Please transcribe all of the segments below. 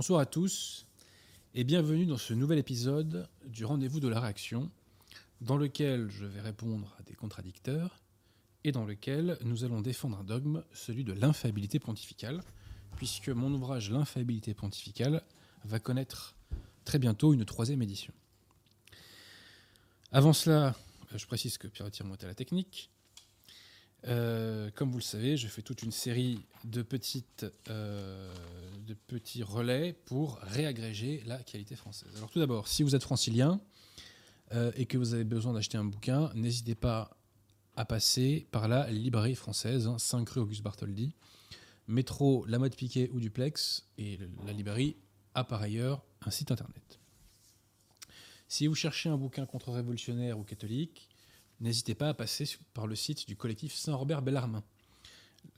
Bonsoir à tous et bienvenue dans ce nouvel épisode du Rendez-vous de la réaction, dans lequel je vais répondre à des contradicteurs et dans lequel nous allons défendre un dogme, celui de l'infaillibilité pontificale, puisque mon ouvrage L'infaillibilité pontificale va connaître très bientôt une troisième édition. Avant cela, je précise que Pierre Tirmont est à la technique. Euh, comme vous le savez, je fais toute une série de, petites, euh, de petits relais pour réagréger la qualité française. Alors tout d'abord, si vous êtes francilien euh, et que vous avez besoin d'acheter un bouquin, n'hésitez pas à passer par la librairie française, 5 hein, rue Auguste Bartholdi, métro La Mode Piquet ou Duplex, et la librairie a par ailleurs un site internet. Si vous cherchez un bouquin contre-révolutionnaire ou catholique, n'hésitez pas à passer par le site du collectif Saint-Robert Bellarmin.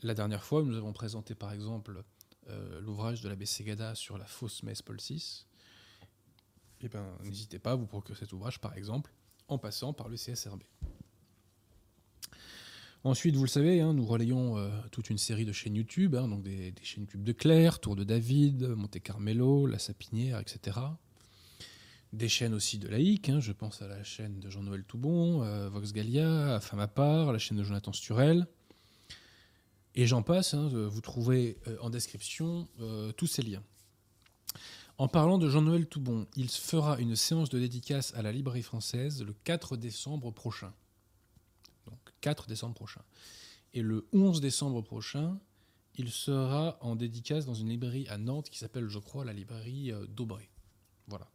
La dernière fois, nous avons présenté par exemple euh, l'ouvrage de l'abbé Segada sur la fausse messe Paul VI. Eh ben, n'hésitez pas à vous procurer cet ouvrage, par exemple, en passant par le CSRB. Ensuite, vous le savez, hein, nous relayons euh, toute une série de chaînes YouTube, hein, donc des, des, chaînes YouTube de Claire, Tour de David, Monte Carmelo, La Sapinière, etc des chaînes aussi de laïcs. Hein. je pense à la chaîne de Jean-Noël Toubon, euh, Vox Gallia, Femme à part, la chaîne de Jonathan Sturel. Et j'en passe, hein, vous trouvez euh, en description euh, tous ces liens. En parlant de Jean-Noël Toubon, il fera une séance de dédicace à la librairie française le 4 décembre prochain. Donc 4 décembre prochain. Et le 11 décembre prochain, il sera en dédicace dans une librairie à Nantes qui s'appelle, je crois, la librairie d'Aubray. Voilà.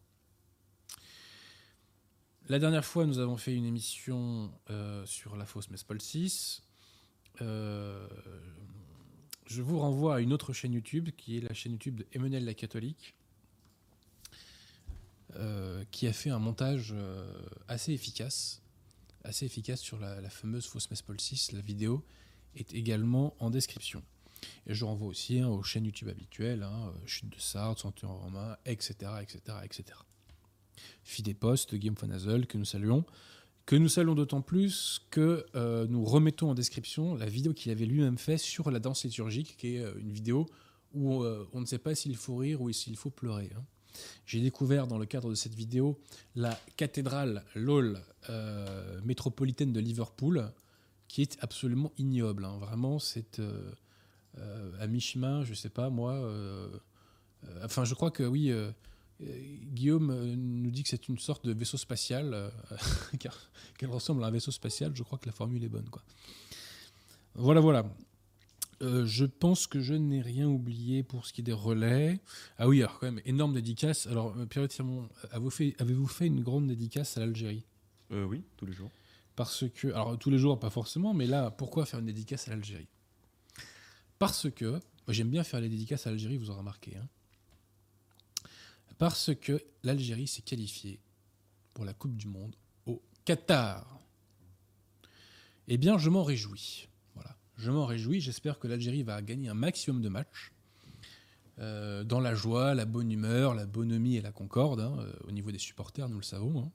La dernière fois, nous avons fait une émission euh, sur la fausse Paul VI. Euh, je vous renvoie à une autre chaîne YouTube, qui est la chaîne YouTube Emmanuel la Catholique, euh, qui a fait un montage assez efficace, assez efficace sur la, fameuse fausse Paul VI. La vidéo est également en description. Et je renvoie aussi hein, aux chaînes YouTube habituelles, hein, Chute de Sartre, Centurion romain, etc., etc., etc. Fidé Post, Guillaume Fonazel, que nous saluons, que nous saluons d'autant plus que euh, nous remettons en description la vidéo qu'il avait lui-même fait sur la danse liturgique, qui est euh, une vidéo où euh, on ne sait pas s'il faut rire ou s'il faut pleurer. Hein. J'ai découvert dans le cadre de cette vidéo la cathédrale LOL métropolitaine de Liverpool, qui est absolument ignoble. Hein. Vraiment, c'est à mi-chemin, je ne sais pas moi. enfin, je crois que oui Guillaume euh, nous dit que c'est une sorte de vaisseau spatial, euh, qu'elle ressemble à un vaisseau spatial. Je crois que la formule est bonne. Quoi. Voilà, voilà. je pense que je n'ai rien oublié pour ce qui est des relais. Ah oui, alors quand même, énorme dédicace. Alors, Pierre Tirmont, avez-vous fait, avez fait, une grande dédicace à l'Algérie? Oui, tous les jours. Parce que, alors tous les jours, pas forcément, mais là, pourquoi faire une dédicace à l'Algérie? Parce que, j'aime bien faire les dédicaces à l'Algérie, vous aurez remarqué. Hein parce que l'Algérie s'est qualifiée pour la Coupe du Monde au Qatar. Eh bien, je m'en réjouis. Voilà. Je m'en réjouis. J'espère que l'Algérie va gagner un maximum de matchs. Euh, dans la joie, la bonne humeur, la bonhomie et la concorde, hein, euh, au niveau des supporters, nous le savons, hein,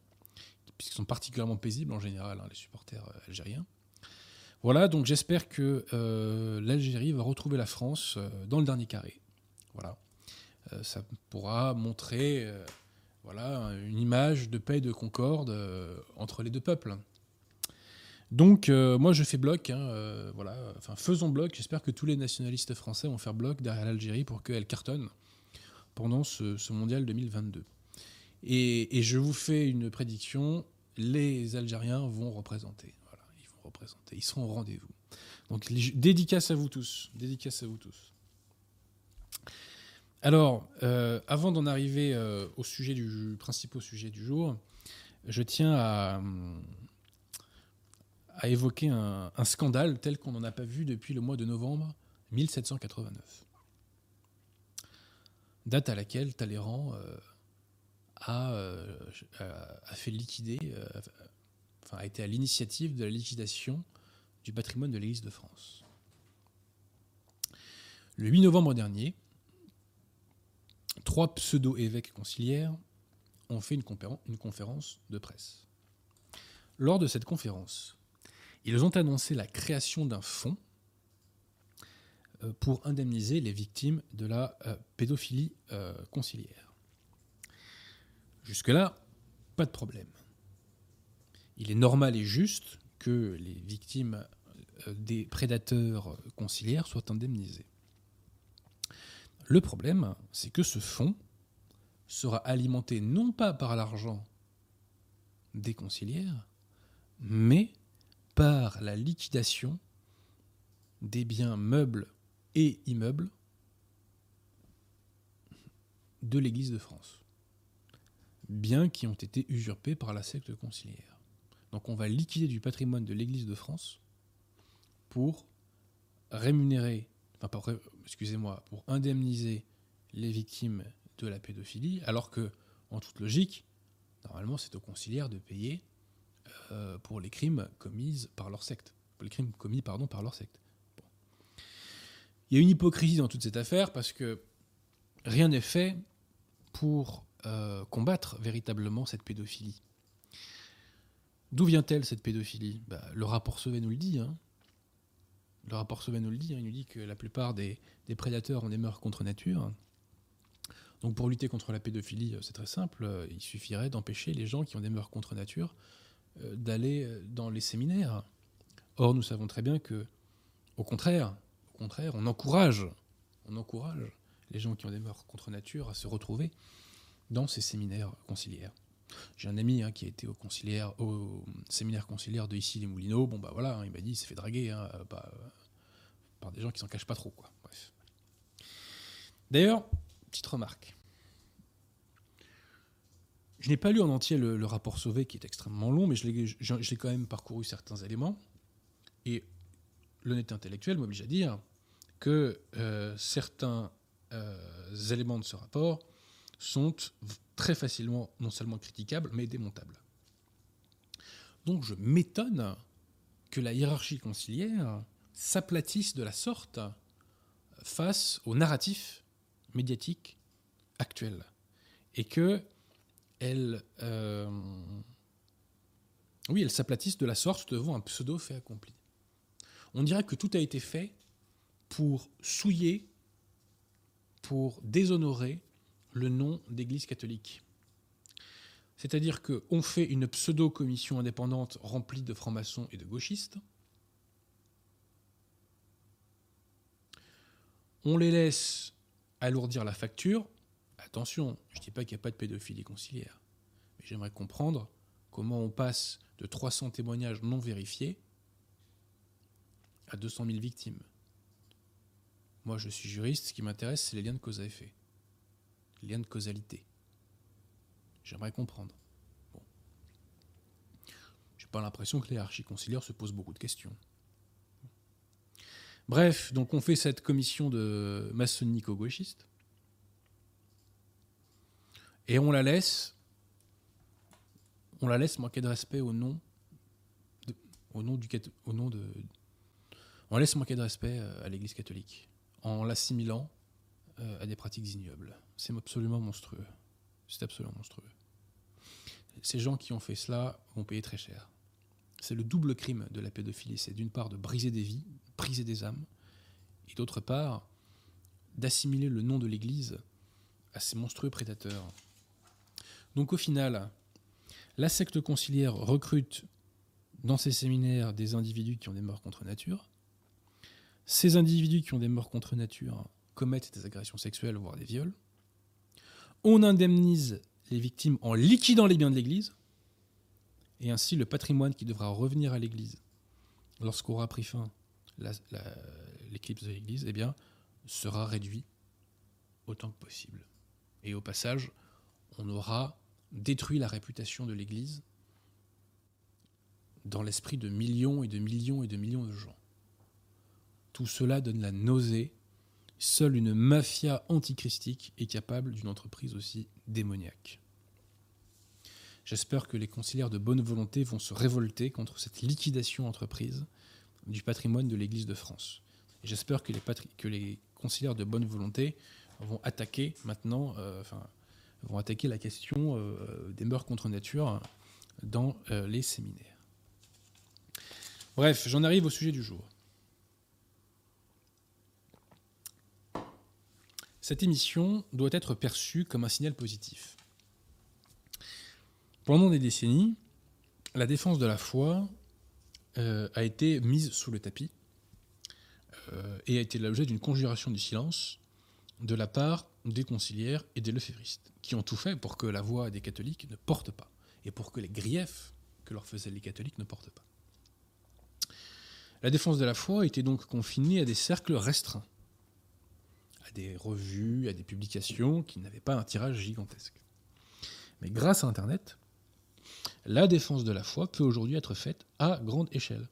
puisqu'ils sont particulièrement paisibles en général, hein, les supporters euh, algériens. Voilà, donc j'espère que l'Algérie va retrouver la France dans le dernier carré. Voilà. Euh, ça pourra montrer euh, voilà, une image de paix et de concorde euh, entre les deux peuples. Donc moi je fais bloc, hein, voilà, enfin faisons bloc. J'espère que tous les nationalistes français vont faire bloc derrière l'Algérie pour qu'elle cartonne pendant ce, mondial 2022. Et, et, je vous fais une prédiction les Algériens vont représenter. Voilà, ils vont représenter, ils seront au rendez-vous. Donc dédicace à vous tous, dédicace à vous tous. Alors, euh, avant d'en arriver euh, au sujet du principal sujet du jour, je tiens à, évoquer un, scandale tel qu'on n'en a pas vu depuis le mois de novembre 1789. Date à laquelle Talleyrand euh, a, fait liquider, a été à l'initiative de la liquidation du patrimoine de l'Église de France. Le 8 novembre dernier, trois pseudo-évêques conciliaires ont fait une, conférence de presse. Lors de cette conférence, ils ont annoncé la création d'un fonds euh, pour indemniser les victimes de la euh, pédophilie euh, conciliaire. Jusque-là, pas de problème. Il est normal et juste que les victimes des prédateurs conciliaires soient indemnisées. Le problème, c'est que ce fonds sera alimenté non pas par l'argent des conciliaires, mais par la liquidation des biens meubles et immeubles de l'Église de France. Biens qui ont été usurpés par la secte conciliaire. Donc on va liquider du patrimoine de l'Église de France pour rémunérer, excusez-moi, pour indemniser les victimes de la pédophilie, alors que, en toute logique, normalement c'est aux conciliaires de payer euh, pour les crimes commis par leur secte, les crimes commis par leur secte. Il y a une hypocrisie dans toute cette affaire parce que rien n'est fait pour euh, combattre véritablement cette pédophilie. D'où vient-elle cette pédophilie? Bah, Le rapport Sauvé nous le dit. Hein. Le rapport Sauvé nous le dit. Hein. Il nous dit que la plupart des, prédateurs ont des mœurs contre nature. Donc pour lutter contre la pédophilie, c'est très simple. Il suffirait d'empêcher les gens qui ont des mœurs contre nature euh, d'aller dans les séminaires. Or, nous savons très bien que, au contraire, contraire, on encourage, on encourage les gens qui ont des mœurs contre nature à se retrouver dans ces séminaires conciliaires. J'ai un ami hein, qui a été au, séminaire conciliaire de ici les Moulineaux. Bon bah voilà, hein, il m'a dit il s'est fait draguer hein, par, des gens qui s'en cachent pas trop quoi. Bref. D'ailleurs, petite remarque. Je n'ai pas lu en entier le, rapport Sauvé qui est extrêmement long, mais je l'ai quand même parcouru certains éléments. Et l'honnêteté intellectuelle m'oblige à dire que euh, certains euh, éléments de ce rapport sont très facilement non seulement critiquables, mais démontables. Donc je m'étonne que la hiérarchie conciliaire s'aplatisse de la sorte face au narratif médiatique actuel. Et que elle, euh, elle s'aplatisse de la sorte devant un pseudo fait accompli. On dirait que tout a été fait pour souiller, pour déshonorer le nom d'Église catholique. C'est-à-dire qu'on fait une pseudo-commission indépendante remplie de francs-maçons et de gauchistes. On les laisse alourdir la facture. Attention, je ne dis pas qu'il n'y a pas de pédophilie conciliaire. Mais j'aimerais comprendre comment on passe de 300 témoignages non vérifiés à 200 000 victimes. Moi, je suis juriste, ce qui m'intéresse, c'est les liens de cause à effet. Les liens de causalité. J'aimerais comprendre. Bon. J'ai pas l'impression que les archiconciliaires se posent beaucoup de questions. Bref, donc on fait cette commission de maçonnico-gauchiste. Et on la laisse. On la laisse manquer de respect au nom au nom du au nom de on laisse manquer de respect euh, à l'Église catholique en l'assimilant euh, à des pratiques ignobles. C'est absolument monstrueux. C'est absolument monstrueux. Ces gens qui ont fait cela vont payer très cher. C'est le double crime de la pédophilie. C'est d'une part de briser des vies, briser des âmes, et d'autre part d'assimiler le nom de l'Église à ces monstrueux prédateurs. Donc au final, la secte conciliaire recrute dans ses séminaires des individus qui ont des morts contre nature, ces individus qui ont des morts contre nature commettent des agressions sexuelles, voire des viols. On indemnise les victimes en liquidant les biens de l'Église. Et ainsi, le patrimoine qui devra revenir à l'Église lorsqu'aura pris fin l'éclipse de l'Église, eh bien, sera réduit autant que possible. Et au passage, on aura détruit la réputation de l'Église dans l'esprit de millions et de millions et de millions de gens. Tout cela donne la nausée. Seule une mafia antichristique est capable d'une entreprise aussi démoniaque. J'espère que les conciliaires de bonne volonté vont se révolter contre cette liquidation entreprise du patrimoine de l'Église de France. J'espère que les, que de bonne volonté vont attaquer maintenant, euh, la question euh, des mœurs contre nature dans euh, les séminaires. Bref, j'en arrive au sujet du jour. Cette émission doit être perçue comme un signal positif. Pendant des décennies, la défense de la foi euh, a été mise sous le tapis euh, et a été l'objet d'une conjuration du silence de la part des conciliaires et des lefévristes, qui ont tout fait pour que la voix des catholiques ne porte pas, et pour que les griefs que leur faisaient les catholiques ne portent pas. La défense de la foi était donc confinée à des cercles restreints, à des revues, à des publications qui n'avaient pas un tirage gigantesque. Mais grâce à Internet, la défense de la foi peut aujourd'hui être faite à grande échelle.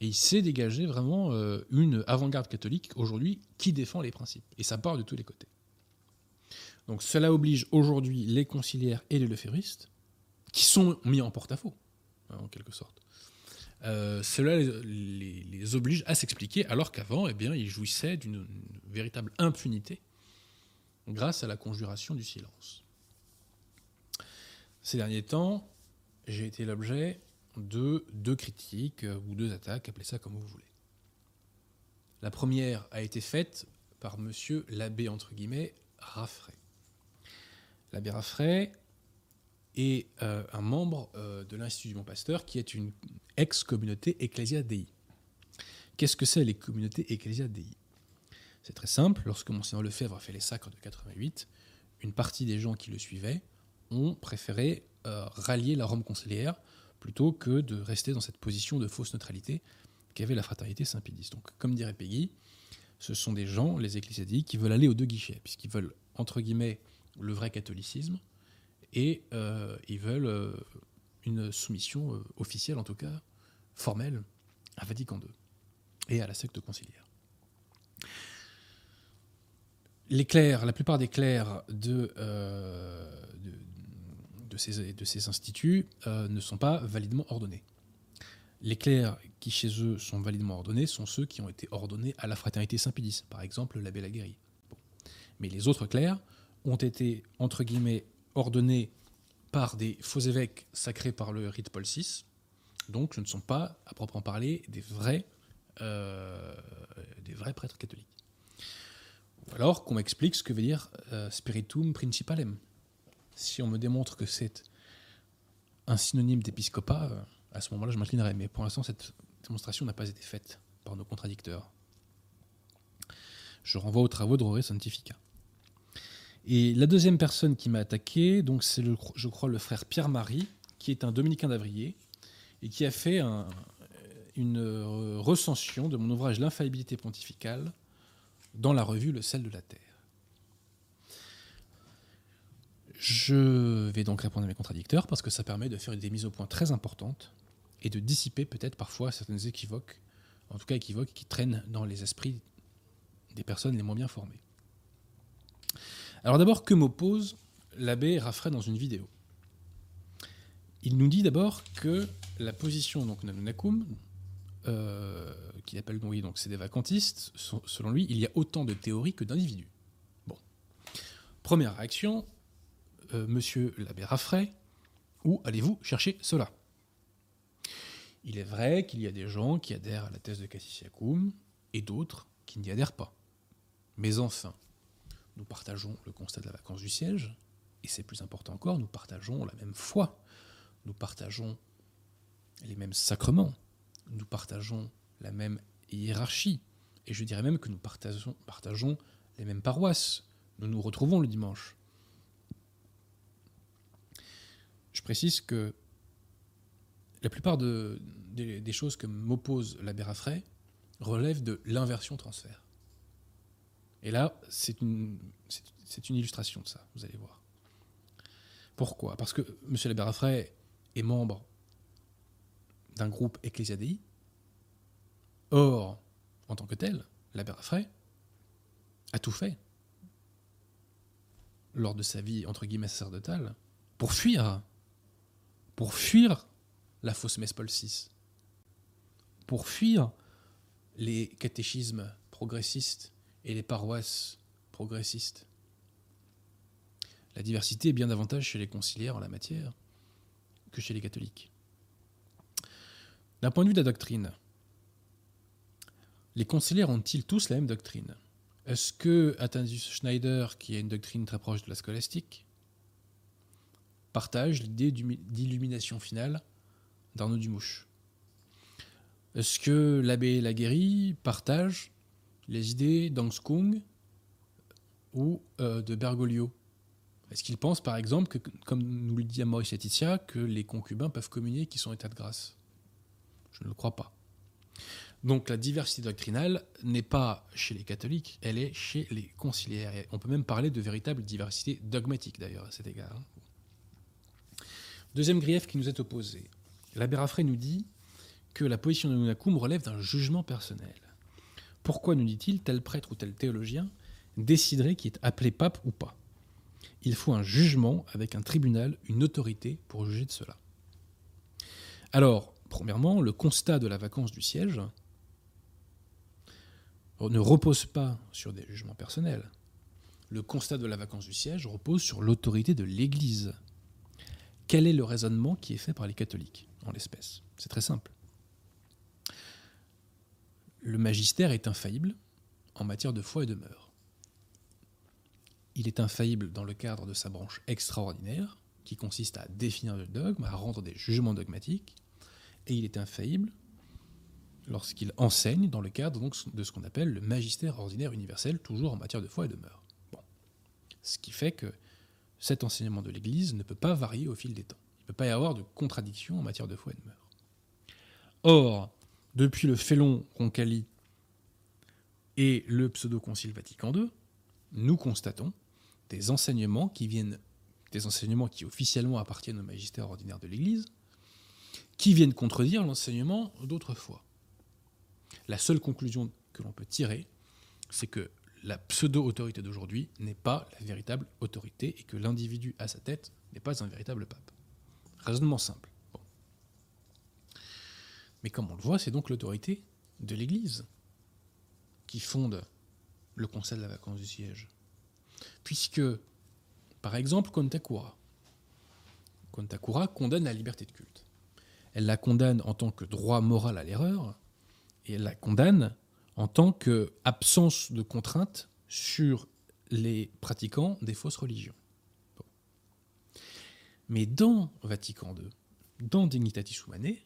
Et il s'est dégagé vraiment euh, une avant-garde catholique aujourd'hui qui défend les principes. Et ça part de tous les côtés. Donc cela oblige aujourd'hui les conciliaires et les leféristes, qui sont mis en porte-à-faux, hein, en quelque sorte. Euh, cela les, oblige à s'expliquer, alors qu'avant, eh bien, ils jouissaient d'une véritable impunité grâce à la conjuration du silence. Ces derniers temps, j'ai été l'objet de deux critiques euh, ou deux attaques, appelez ça comme vous voulez. La première a été faite par monsieur l'abbé, entre guillemets, Raffray. L'abbé Raffray est euh, un membre euh, de l'Institut du Bon Pasteur qui est une ex-communauté Ecclesia Dei. Qu'est-ce que c'est les communautés Ecclesia Dei? C'est très simple, lorsque Monseigneur Lefebvre a fait les sacres de 88, une partie des gens qui le suivaient ont préféré rallier la Rome conciliaire plutôt que de rester dans cette position de fausse neutralité qu'avait la fraternité Saint-Pédis. Donc, comme dirait Peggy, ce sont des gens, les ecclésiastiques, qui veulent aller aux deux guichets, puisqu'ils veulent, entre guillemets, le vrai catholicisme, et euh, ils veulent euh, une soumission euh, officielle, en tout cas formelle, à Vatican II et à la secte conciliaire. Les clercs, la plupart des clercs de, ces, instituts ne sont pas validement ordonnés. Les clercs qui chez eux sont validement ordonnés sont ceux qui ont été ordonnés à la fraternité Saint-Pédis, par exemple l'abbé Laguérie. Mais les autres clercs ont été, entre guillemets, ordonnés par des faux évêques sacrés par le rite Paul VI, donc ce ne sont pas, à proprement parler, des vrais, euh, des vrais prêtres catholiques. Ou alors qu'on m'explique ce que veut dire euh, spiritum principalem, si on me démontre que c'est un synonyme d'épiscopat, euh, à ce moment-là, je m'inclinerai. Mais pour l'instant, cette démonstration n'a pas été faite par nos contradicteurs. Je renvoie aux travaux de Roré Santifica. Et la deuxième personne qui m'a attaqué, donc c'est, je crois, le frère Pierre-Marie, qui est un dominicain d'Avrier, et qui a fait une euh, recension de mon ouvrage L'infaillibilité pontificale dans la revue Le sel de la terre. Je vais donc répondre à mes contradicteurs parce que ça permet de faire des mises au point très importantes et de dissiper peut-être parfois certaines équivoques, en tout cas équivoques qui traînent dans les esprits des personnes les moins bien formées. Alors d'abord, que m'oppose l'abbé Raffray dans une vidéo? Il nous dit d'abord que la position donc Nanunakum, euh, qu'il appelle oui, donc c'est des vacantistes, selon lui, il y a autant de théories que d'individus. Bon. Première réaction, euh, monsieur l'abbé Raffray, où allez-vous chercher cela? Il est vrai qu'il y a des gens qui adhèrent à la thèse de Cassisiacum et d'autres qui n'y adhèrent pas. Mais enfin, nous partageons le constat de la vacance du siège, et c'est plus important encore, nous partageons la même foi, nous partageons les mêmes sacrements, nous partageons la même hiérarchie, et je dirais même que nous partageons, les mêmes paroisses. Nous nous retrouvons le dimanche. Je précise que la plupart des, choses que m'oppose l'abbé Raffray relèvent de l'inversion transfert. Et là, c'est une, illustration de ça, vous allez voir. Pourquoi? Parce que M. l'abbé Raffray est membre d'un groupe Ecclesiadei. Or, en tant que tel, l'abbé Raffray a tout fait lors de sa vie, entre guillemets, sacerdotale, pour fuir pour fuir la fausse messe Paul VI, pour fuir les catéchismes progressistes et les paroisses progressistes. La diversité est bien davantage chez les conciliaires en la matière que chez les catholiques. D'un point de vue de la doctrine, les conciliaires ont-ils tous la même doctrine? Est-ce que Athanasius Schneider, qui a une doctrine très proche de la scolastique, partage l'idée d'illumination finale d'Arnaud Dumouche? Est-ce que l'abbé Laguéry partage les idées d'Angskung ou euh, de Bergoglio Est-ce qu'il pense, par exemple, que, comme nous le dit Maurice Laetitia, que les concubins peuvent communier qui sont état de grâce? Je ne le crois pas. Donc la diversité doctrinale n'est pas chez les catholiques, elle est chez les conciliaires. On peut même parler de véritable diversité dogmatique d'ailleurs à cet égard. Deuxième grief qui nous est opposé. L'abbé Raffray nous dit que la position de Nunacum relève d'un jugement personnel. Pourquoi nous dit-il tel prêtre ou tel théologien déciderait qui est appelé pape ou pas? Il faut un jugement avec un tribunal, une autorité pour juger de cela. Alors, premièrement, le constat de la vacance du siège ne repose pas sur des jugements personnels. Le constat de la vacance du siège repose sur l'autorité de l'Église. Quel est le raisonnement qui est fait par les catholiques, en l'espèce? C'est très simple. Le magistère est infaillible en matière de foi et de mœurs. Il est infaillible dans le cadre de sa branche extraordinaire, qui consiste à définir le dogme, à rendre des jugements dogmatiques, et il est infaillible lorsqu'il enseigne dans le cadre de ce qu'on appelle le magistère ordinaire universel, toujours en matière de foi et de mœurs. Ce qui fait que cet enseignement de l'Église ne peut pas varier au fil des temps. Il ne peut pas y avoir de contradiction en matière de foi et de mœurs. Or, depuis le Félon Roncalli et le pseudo-concile Vatican II, nous constatons des enseignements qui viennent, des enseignements qui officiellement appartiennent au magistère ordinaire de l'Église, qui viennent contredire l'enseignement d'autrefois. La seule conclusion que l'on peut tirer, c'est que la pseudo-autorité d'aujourd'hui n'est pas la véritable autorité et que l'individu à sa tête n'est pas un véritable pape. Raisonnement simple. Mais comme on le voit, c'est donc l'autorité de l'Église qui fonde le conseil de la vacance du siège. Puisque, par exemple, Kontakura. Kontakura condamne la liberté de culte. Elle la condamne en tant que droit moral à l'erreur, et elle la condamne en tant qu'absence de contrainte sur les pratiquants des fausses religions. Mais dans Vatican II, dans Dignitatis Humanae,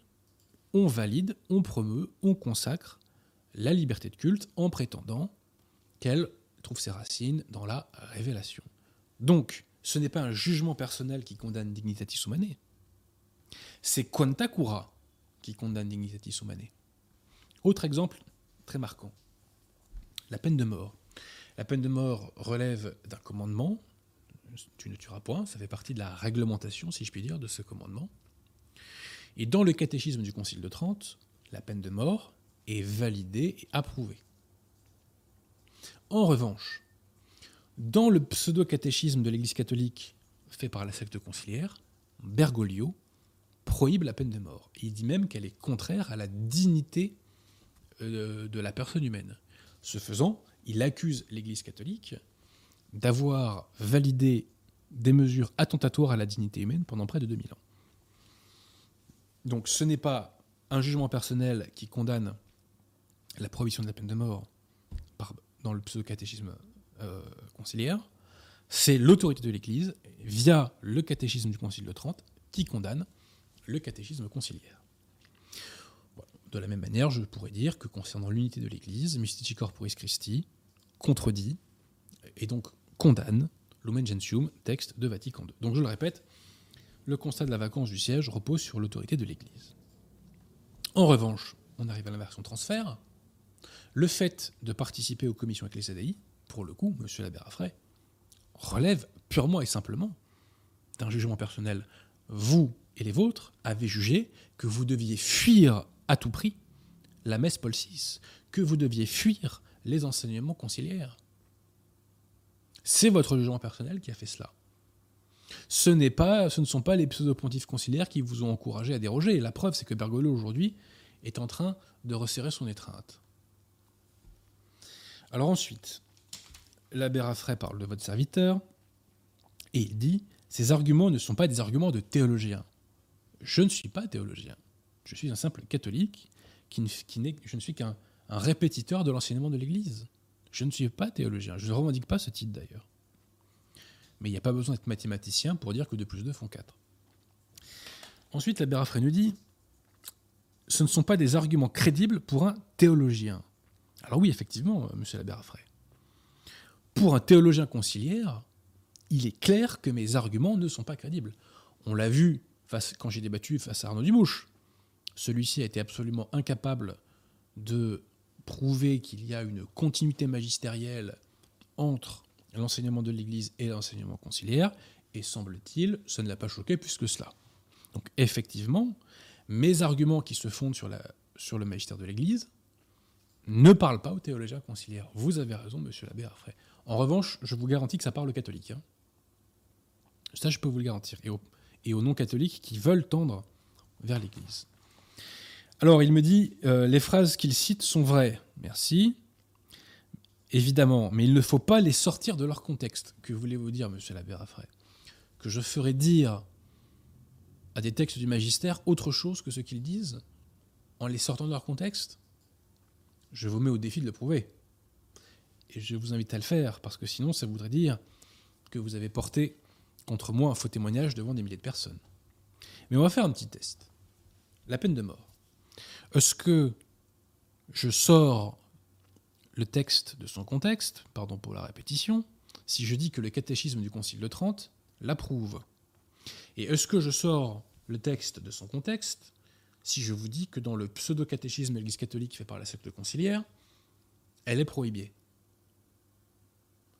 on valide, on promeut, on consacre la liberté de culte en prétendant qu'elle trouve ses racines dans la révélation. Donc, ce n'est pas un jugement personnel qui condamne Dignitatis Humanae, c'est Quanta Cura qui condamne Dignitatis Humanae. Autre exemple très marquant, la peine de mort. La peine de mort relève d'un commandement, tu ne tueras point, ça fait partie de la réglementation, si je puis dire, de ce commandement. Et dans le catéchisme du Concile de Trente, la peine de mort est validée et approuvée. En revanche, dans le pseudo-catéchisme de l'Église catholique fait par la secte conciliaire, Bergoglio prohibe la peine de mort. il dit même qu'elle est contraire à la dignité euh, de la personne humaine. Ce faisant, il accuse l'Église catholique d'avoir validé des mesures attentatoires à la dignité humaine pendant près de 2000 ans. Donc ce n'est pas un jugement personnel qui condamne la prohibition de la peine de mort dans le pseudo-catéchisme euh, conciliaire, c'est l'autorité de l'Église, via le catéchisme du Concile de Trente, qui condamne le catéchisme conciliaire. De la même manière, je pourrais dire que concernant l'unité de l'Église, Mystici Corporis Christi contredit et donc condamne Lumen Gentium, texte de Vatican II. Donc je le répète, le constat de la vacance du siège repose sur l'autorité de l'Église. En revanche, on arrive à l'inversion transfert. Le fait de participer aux commissions ecclésiastiques, pour le coup, monsieur l'abbé Raffray, relève purement et simplement d'un jugement personnel. Vous et les vôtres avez jugé que vous deviez fuir à tout prix la messe Paul VI, que vous deviez fuir les enseignements conciliaires. C'est votre jugement personnel qui a fait cela. Ce, n'est pas, ce ne sont pas les pseudo-pontifs conciliaires qui vous ont encouragé à déroger. La preuve, c'est que Bergoglio, aujourd'hui, est en train de resserrer son étreinte. Alors ensuite, l'abbé Raffray parle de votre serviteur, et il dit Ces arguments ne sont pas des arguments de théologiens. Je ne suis pas théologien. Je suis un simple catholique qui, qui je ne suis qu'un répétiteur de l'enseignement de l'Église. Je ne suis pas théologien, je ne revendique pas ce titre d'ailleurs. Mais il n'y a pas besoin d'être mathématicien pour dire que 2 plus 2 font 4. Ensuite, la Bérafré nous dit ce ne sont pas des arguments crédibles pour un théologien. Alors oui, effectivement, euh, monsieur la Bérafré. Pour un théologien conciliaire, il est clair que mes arguments ne sont pas crédibles. On l'a vu face, quand j'ai débattu face à Arnaud Dumouche. Celui-ci a été absolument incapable de prouver qu'il y a une continuité magistérielle entre l'enseignement de l'Église et l'enseignement conciliaire, et semble-t-il, ça ne l'a pas choqué plus que cela. Donc effectivement, mes arguments qui se fondent sur, le magistère de l'Église ne parlent pas aux théologiens conciliaires. Vous avez raison, monsieur l'abbé Arfray. En revanche, je vous garantis que ça parle aux catholiques. Hein. Ça, je peux vous le garantir. Et aux, et aux non-catholiques qui veulent tendre vers l'Église. Alors, il me dit, euh, les phrases qu'il cite sont vraies. Merci. Évidemment, mais il ne faut pas les sortir de leur contexte. Que voulez-vous dire, monsieur l'abbé Raffray? Que je ferai dire à des textes du magistère autre chose que ce qu'ils disent en les sortant de leur contexte? Je vous mets au défi de le prouver. Et je vous invite à le faire, parce que sinon, ça voudrait dire que vous avez porté contre moi un faux témoignage devant des milliers de personnes. Mais on va faire un petit test. La peine de mort. Est-ce que je sors le texte de son contexte, pardon pour la répétition, si je dis que le catéchisme du Concile de Trente l'approuve Et est-ce que je sors le texte de son contexte si je vous dis que dans le pseudo-catéchisme de l'Église catholique fait par la secte conciliaire, elle est prohibée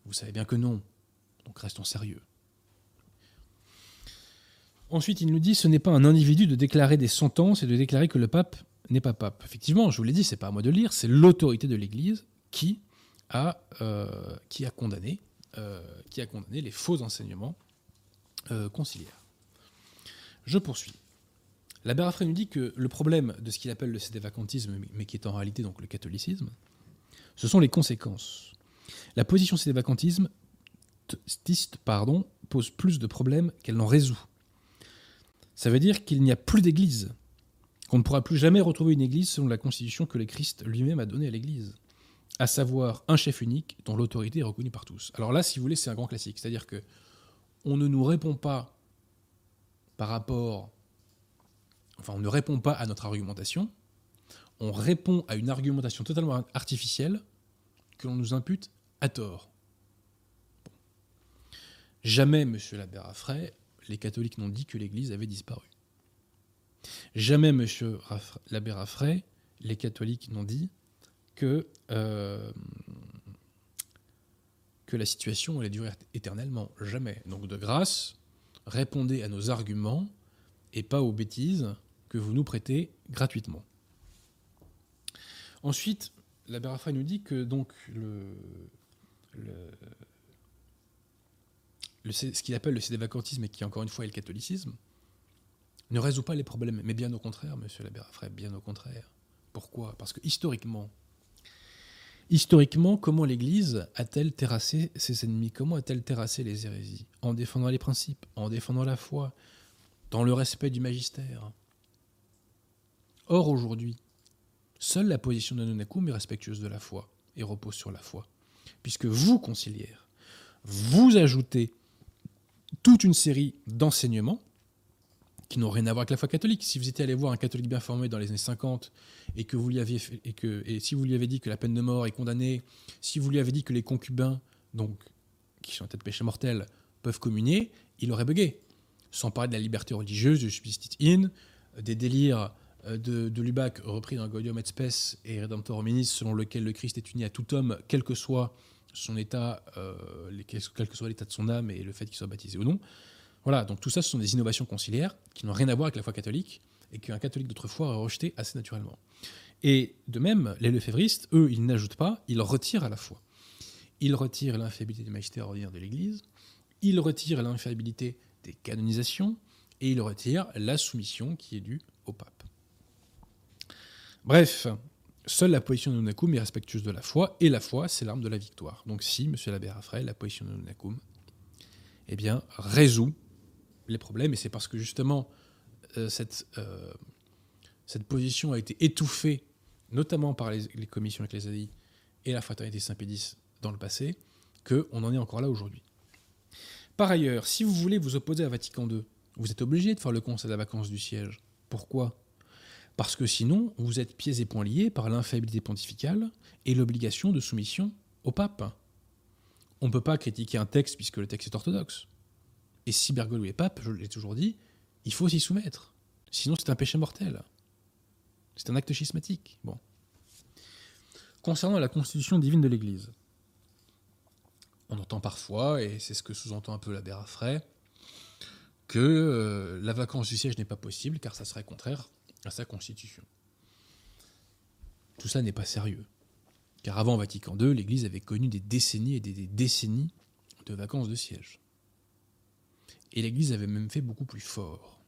Vous savez bien que non, donc restons sérieux. Ensuite, il nous dit ce n'est pas un individu de déclarer des sentences et de déclarer que le pape n'est pas pape. Effectivement, je vous l'ai dit, c'est pas à moi de lire, c'est l'autorité de l'Église qui a, euh, qui a condamné, euh, qui a condamné les faux enseignements euh, conciliaires. Je poursuis. La Bérafré nous dit que le problème de ce qu'il appelle le sédévacantisme, mais qui est en réalité donc le catholicisme, ce sont les conséquences. La position sédévacantisme pardon, pose plus de problèmes qu'elle n'en résout. Ça veut dire qu'il n'y a plus d'église, qu'on ne pourra plus jamais retrouver une église selon la constitution que le Christ lui-même a donnée à l'église, à savoir un chef unique dont l'autorité est reconnue par tous. Alors là, si vous voulez, c'est un grand classique, c'est-à-dire que on ne nous répond pas par rapport, enfin, on ne répond pas à notre argumentation, on répond à une argumentation totalement artificielle que l'on nous impute à tort. Jamais, monsieur l'abbé Raffray, les catholiques n'ont dit que l'Église avait disparu. Jamais, monsieur l'abbé Raffray, les catholiques n'ont dit que, euh, que la situation allait durer éternellement. Jamais. Donc, de grâce, répondez à nos arguments et pas aux bêtises que vous nous prêtez gratuitement. Ensuite, Raffray nous dit que donc ce qu'il appelle le sédévacantisme et qui, encore une fois, est le catholicisme, ne résout pas les problèmes. Mais bien au contraire, monsieur Raffray, bien au contraire. Pourquoi? Parce que historiquement, historiquement, comment l'Église a-t-elle terrassé ses ennemis? Comment a-t-elle terrassé les hérésies? En défendant les principes, en défendant la foi, dans le respect du magistère. Or, aujourd'hui, seule la position de Nonakoum est respectueuse de la foi et repose sur la foi. Puisque vous, conciliaires, vous ajoutez toute une série d'enseignements qui n'ont rien à voir avec la foi catholique. Si vous étiez allé voir un catholique bien formé dans les années 50 et que vous lui aviez et que et si vous lui avez dit que la peine de mort est condamnée, si vous lui avez dit que les concubins, donc qui sont tête péché mortel, peuvent communier, il aurait bugué. Sans parler de la liberté religieuse, du substit in, des délires euh, de, de Lubac repris dans Gaudium et Spes et Redemptor Hominis, selon lequel le Christ est uni à tout homme, quel que soit son état, euh, quel que soit l'état de son âme et le fait qu'il soit baptisé ou non. Voilà, donc tout ça, ce sont des innovations conciliaires qui n'ont rien à voir avec la foi catholique et qu'un catholique d'autrefois a rejeté assez naturellement. Et de même, les lefévristes, eux, ils n'ajoutent pas, ils retirent à la fois. Ils retirent l'infaillibilité du magistère ordinaire de l'Église, ils retirent l'infaillibilité des canonisations, et ils retirent la soumission qui est due au pape. Bref, Seule la position de Nunakum est respectueuse de la foi, et la foi, c'est l'arme de la victoire. Donc si, monsieur l'abbé Raphaël, la position de Nunakum, eh bien, résout les problèmes, et c'est parce que justement, euh, cette, euh, cette position a été étouffée, notamment par les, commissions ecclésiastiques et la fraternité Saint-Pédis dans le passé qu'on en est encore là aujourd'hui. Par ailleurs, si vous voulez vous opposer à Vatican II, vous êtes obligé de faire le conseil de la vacance du siège. Pourquoi? Parce que sinon, vous êtes pieds et poings liés par l'infaillibilité pontificale et l'obligation de soumission au pape. On ne peut pas critiquer un texte puisque le texte est orthodoxe. Et si Bergoglio est pape, je l'ai toujours dit, il faut s'y soumettre. Sinon, c'est un péché mortel. C'est un acte schismatique. Bon. Concernant la constitution divine de l'Église, on entend parfois, et c'est ce que sous-entend un peu l'abbé Raffray, que euh, la vacance du siège n'est pas possible car ça serait contraire à sa constitution. Tout ça n'est pas sérieux. Car avant Vatican II, l'Église avait connu des décennies et des décennies de vacances de siège. Et l'Église avait même fait beaucoup plus fort.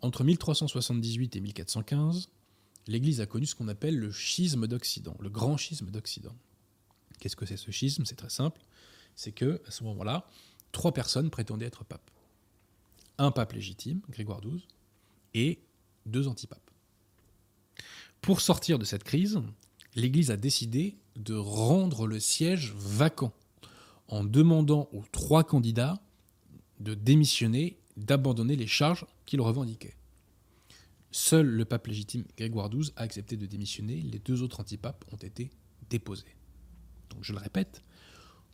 Entre 1378 et 1415, l'Église a connu ce qu'on appelle le schisme d'Occident, le grand schisme d'Occident. Qu'est-ce que c'est ce schisme? C'est très simple. C'est que à ce moment-là, trois personnes prétendaient être papes. Un pape légitime, Grégoire XII, et deux antipapes. Pour sortir de cette crise, l'Église a décidé de rendre le siège vacant en demandant aux trois candidats de démissionner, d'abandonner les charges qu'ils revendiquaient. Seul le pape légitime Grégoire XII a accepté de démissionner, les deux autres antipapes ont été déposés. Donc je le répète,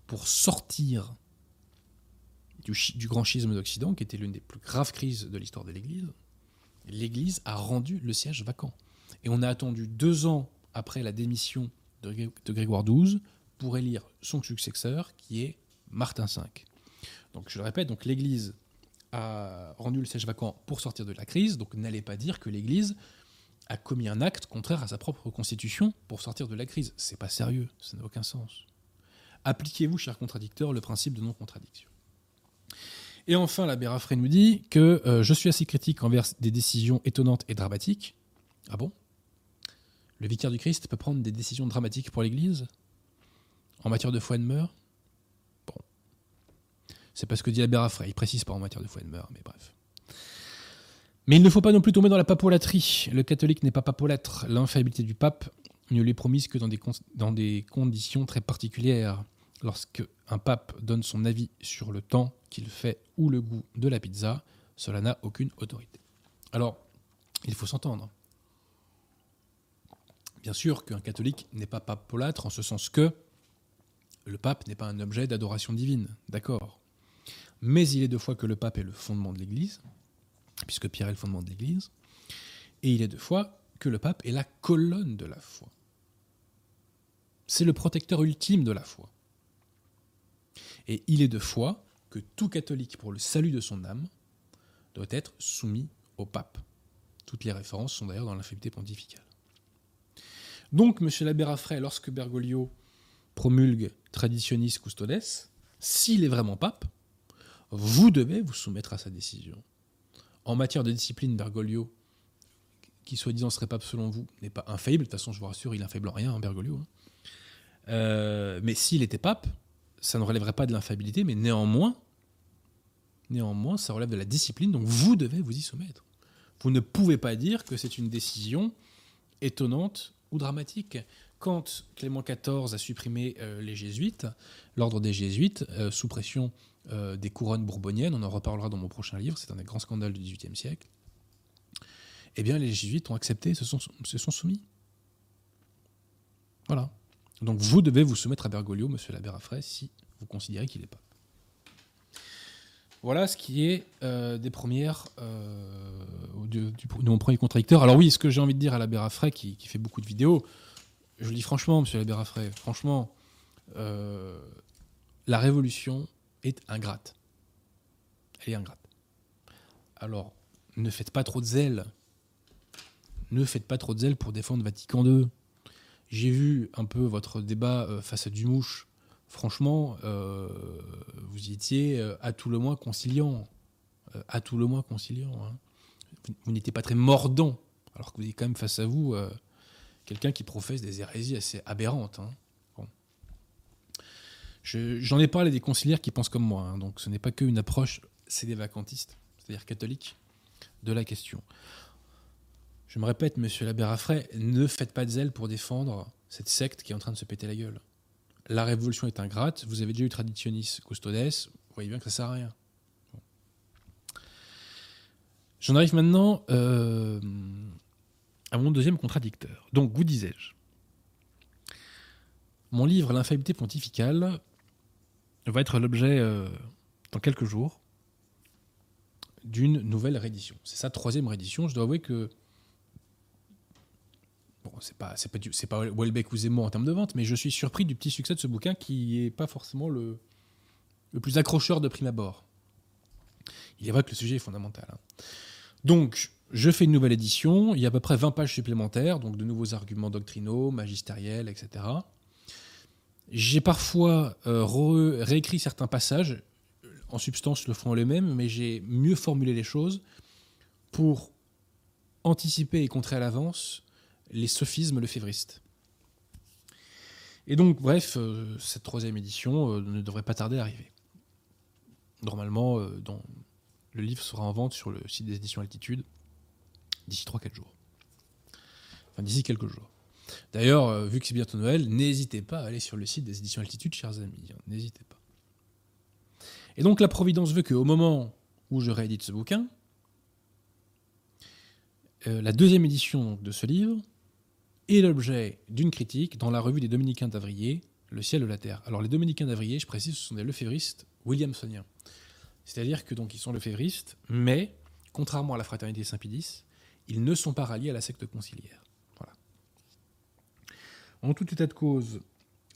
pour sortir du, grand schisme d'Occident, qui était l'une des plus graves crises de l'histoire de l'Église, l'Église a rendu le siège vacant. Et on a attendu deux ans après la démission de Grégoire XII pour élire son successeur, qui est Martin V. Donc je le répète, donc l'Église a rendu le siège vacant pour sortir de la crise, donc n'allez pas dire que l'Église a commis un acte contraire à sa propre constitution pour sortir de la crise. C'est pas sérieux, ça n'a aucun sens. Appliquez-vous, chers contradicteurs, le principe de non-contradiction. Et enfin, l'abbé Raffray nous dit que euh, je suis assez critique envers des décisions étonnantes et dramatiques. Ah bon? Le vicaire du Christ peut prendre des décisions dramatiques pour l'Église? En matière de foi et de Bon. C'est parce que dit l'abbé Raffray. Il précise pas en matière de foi et de meurtre, mais bref. Mais il ne faut pas non plus tomber dans la papolatrie. Le catholique n'est pas papolâtre. L'infaillibilité du pape ne lui est promise que dans des, dans des conditions très particulières. Lorsque un pape donne son avis sur le temps qu'il fait ou le goût de la pizza, cela n'a aucune autorité. Alors, il faut s'entendre. Bien sûr qu'un catholique n'est pas papolâtre en ce sens que le pape n'est pas un objet d'adoration divine, d'accord. Mais il est deux fois que le pape est le fondement de l'Église, puisque Pierre est le fondement de l'Église, et il est deux fois que le pape est la colonne de la foi. C'est le protecteur ultime de la foi. Et il est de foi que tout catholique, pour le salut de son âme, doit être soumis au pape. Toutes les références sont d'ailleurs dans l'infaillibilité pontificale. Donc, M. l'abbé Raffray, lorsque Bergoglio promulgue Traditionis Custodes, s'il est vraiment pape, vous devez vous soumettre à sa décision. En matière de discipline, Bergoglio, qui soi-disant serait pape selon vous, n'est pas infaillible. De toute façon, je vous rassure, il est infaillible en rien, hein, Bergoglio. Hein. Euh, mais s'il était pape, ça ne relèverait pas de l'infaillibilité, mais néanmoins, ça relève de la discipline, donc vous devez vous y soumettre. Vous ne pouvez pas dire que c'est une décision étonnante ou dramatique. Quand Clément XIV a supprimé euh, les jésuites, l'ordre des jésuites, euh, sous pression euh, des couronnes bourboniennes, on en reparlera dans mon prochain livre, c'est un des grands scandales du XVIIIe siècle, eh bien les jésuites ont accepté, se sont, se sont soumis. Voilà. Donc vous devez vous soumettre à Bergoglio, monsieur l'abbé si vous considérez qu'il est pape. Voilà ce qui est euh, des premières euh, de, mon premier contradicteur. Alors oui, ce que j'ai envie de dire à l'abbé qui, fait beaucoup de vidéos, je le dis franchement, monsieur l'abbé franchement, la révolution est ingrate. Elle est ingrate. Alors, ne faites pas trop de zèle. Ne faites pas trop de zèle pour défendre Vatican II. J'ai vu un peu votre débat euh, face à Dumouche. Franchement, euh, vous étiez euh, à tout le moins conciliant. À tout le moins conciliant. Hein. Vous, n'étiez pas très mordant, alors que vous avez quand même face à vous quelqu'un qui professe des hérésies assez aberrantes. Hein. J'en ai parlé des conciliaires qui pensent comme moi, hein, donc ce n'est pas qu'une approche, vacantistes, c'est-à-dire catholiques, de la question. Je me répète, monsieur l'abbé Raffray, ne faites pas de zèle pour défendre cette secte qui est en train de se péter la gueule. la révolution est ingrate, vous avez déjà eu traditionnis custodes, vous voyez bien que ça sert à rien. J'en arrive maintenant euh, à mon deuxième contradicteur. Donc, vous disais-je Mon livre L'infaillibilité pontificale va être l'objet, euh, dans quelques jours, d'une nouvelle réédition. C'est sa troisième réédition. Je dois avouer que bon, c'est pas c'est pas Welbeck ou Zemmour en termes de vente, mais je suis surpris du petit succès de ce bouquin qui est pas forcément le le plus accrocheur de prime abord. Il est vrai que le sujet est fondamental. Hein. Donc, je fais une nouvelle édition. Il y a à peu près 20 pages supplémentaires, donc de nouveaux arguments doctrinaux, magistériels, etc. J'ai parfois euh, réécrit certains passages. En substance, le fond est le même, mais j'ai mieux formulé les choses pour anticiper et contrer à l'avance les sophismes lefévristes. Et donc, bref, euh, cette troisième édition euh, ne devrait pas tarder à arriver. Normalement, le livre sera en vente sur le site des éditions Altitude d'ici 3-4 jours. Enfin, d'ici quelques jours. D'ailleurs, euh, vu que c'est bientôt Noël, n'hésitez pas à aller sur le site des éditions Altitude, chers amis. N'hésitez pas. Et donc, la Providence veut qu'au moment où je réédite ce bouquin, euh, la deuxième édition de ce livre est l'objet d'une critique dans la revue des Dominicains d'Avrier, Le ciel de la terre. Alors, les Dominicains d'Avrier, je précise, ce sont des lefévristes williamsoniens. C'est-à-dire que donc ils sont lefévristes, mais contrairement à la fraternité Saint-Pédis, ils ne sont pas ralliés à la secte conciliaire. En tout état de cause,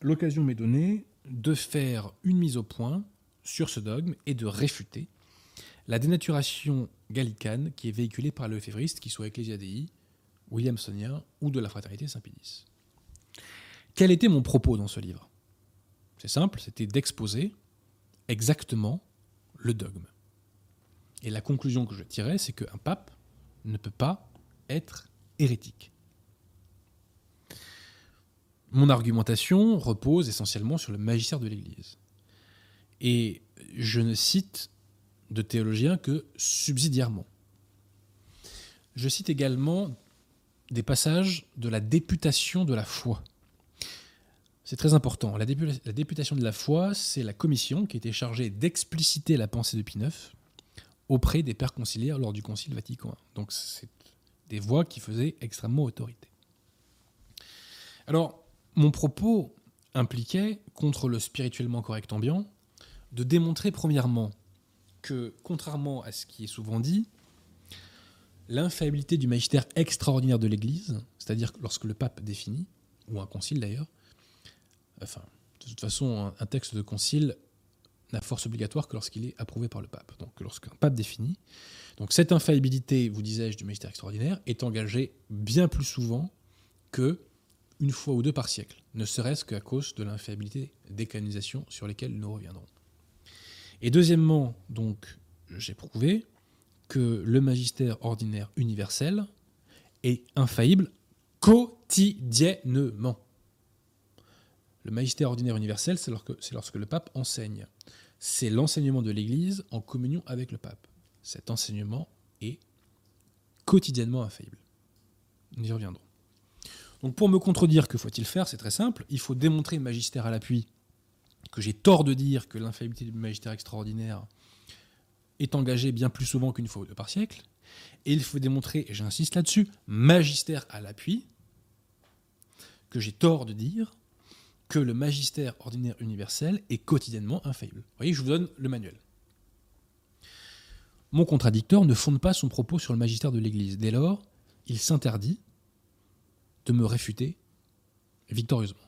l'occasion m'est donnée de faire une mise au point sur ce dogme et de réfuter la dénaturation gallicane qui est véhiculée par le lefévriste, qu'il soit Ecclesia Dei, Williamsonien ou de la fraternité Saint-Pédis. Quel était mon propos dans ce livre? C'est simple, c'était d'exposer exactement le dogme. Et la conclusion que je tirais, c'est qu'un pape ne peut pas être hérétique. Mon argumentation repose essentiellement sur le magistère de l'Église. Et je ne cite de théologiens que subsidiairement. Je cite également des passages de la députation de la foi. C'est très important. La, députation de la foi, c'est la commission qui était chargée d'expliciter la pensée de Pie IX auprès des pères conciliaires lors du Concile Vatican I. Donc c'est des voix qui faisaient extrêmement autorité. Alors, mon propos impliquait, contre le spirituellement correct ambiant, de démontrer premièrement que, contrairement à ce qui est souvent dit, l'infaillibilité du magistère extraordinaire de l'Église, c'est-à-dire lorsque le pape définit, ou un concile d'ailleurs, enfin, de toute façon, un, texte de concile n'a force obligatoire que lorsqu'il est approuvé par le pape. Donc, lorsqu'un pape définit. Donc, cette infaillibilité, vous disais-je, du magistère extraordinaire est engagée bien plus souvent que une fois ou deux par siècle, ne serait-ce qu'à cause de l'infaillibilité des canonisations sur lesquelles nous reviendrons. Et deuxièmement, donc, j'ai prouvé que le magistère ordinaire universel est infaillible quotidiennement. Le magistère ordinaire universel, c'est lorsque, le pape enseigne. C'est l'enseignement de l'Église en communion avec le pape. Cet enseignement est quotidiennement infaillible. Nous y reviendrons. Donc pour me contredire, que faut-il faire? C'est très simple. Il faut démontrer magistère à l'appui que j'ai tort de dire que l'infaillibilité du magistère extraordinaire est engagée bien plus souvent qu'une fois ou deux par siècle. Et il faut démontrer, et j'insiste là-dessus, magistère à l'appui, que j'ai tort de dire que le magistère ordinaire universel est quotidiennement infaillible. Vous voyez, je vous donne le manuel. Mon contradicteur ne fonde pas son propos sur le magistère de l'Église. Dès lors, il s'interdit de me réfuter victorieusement.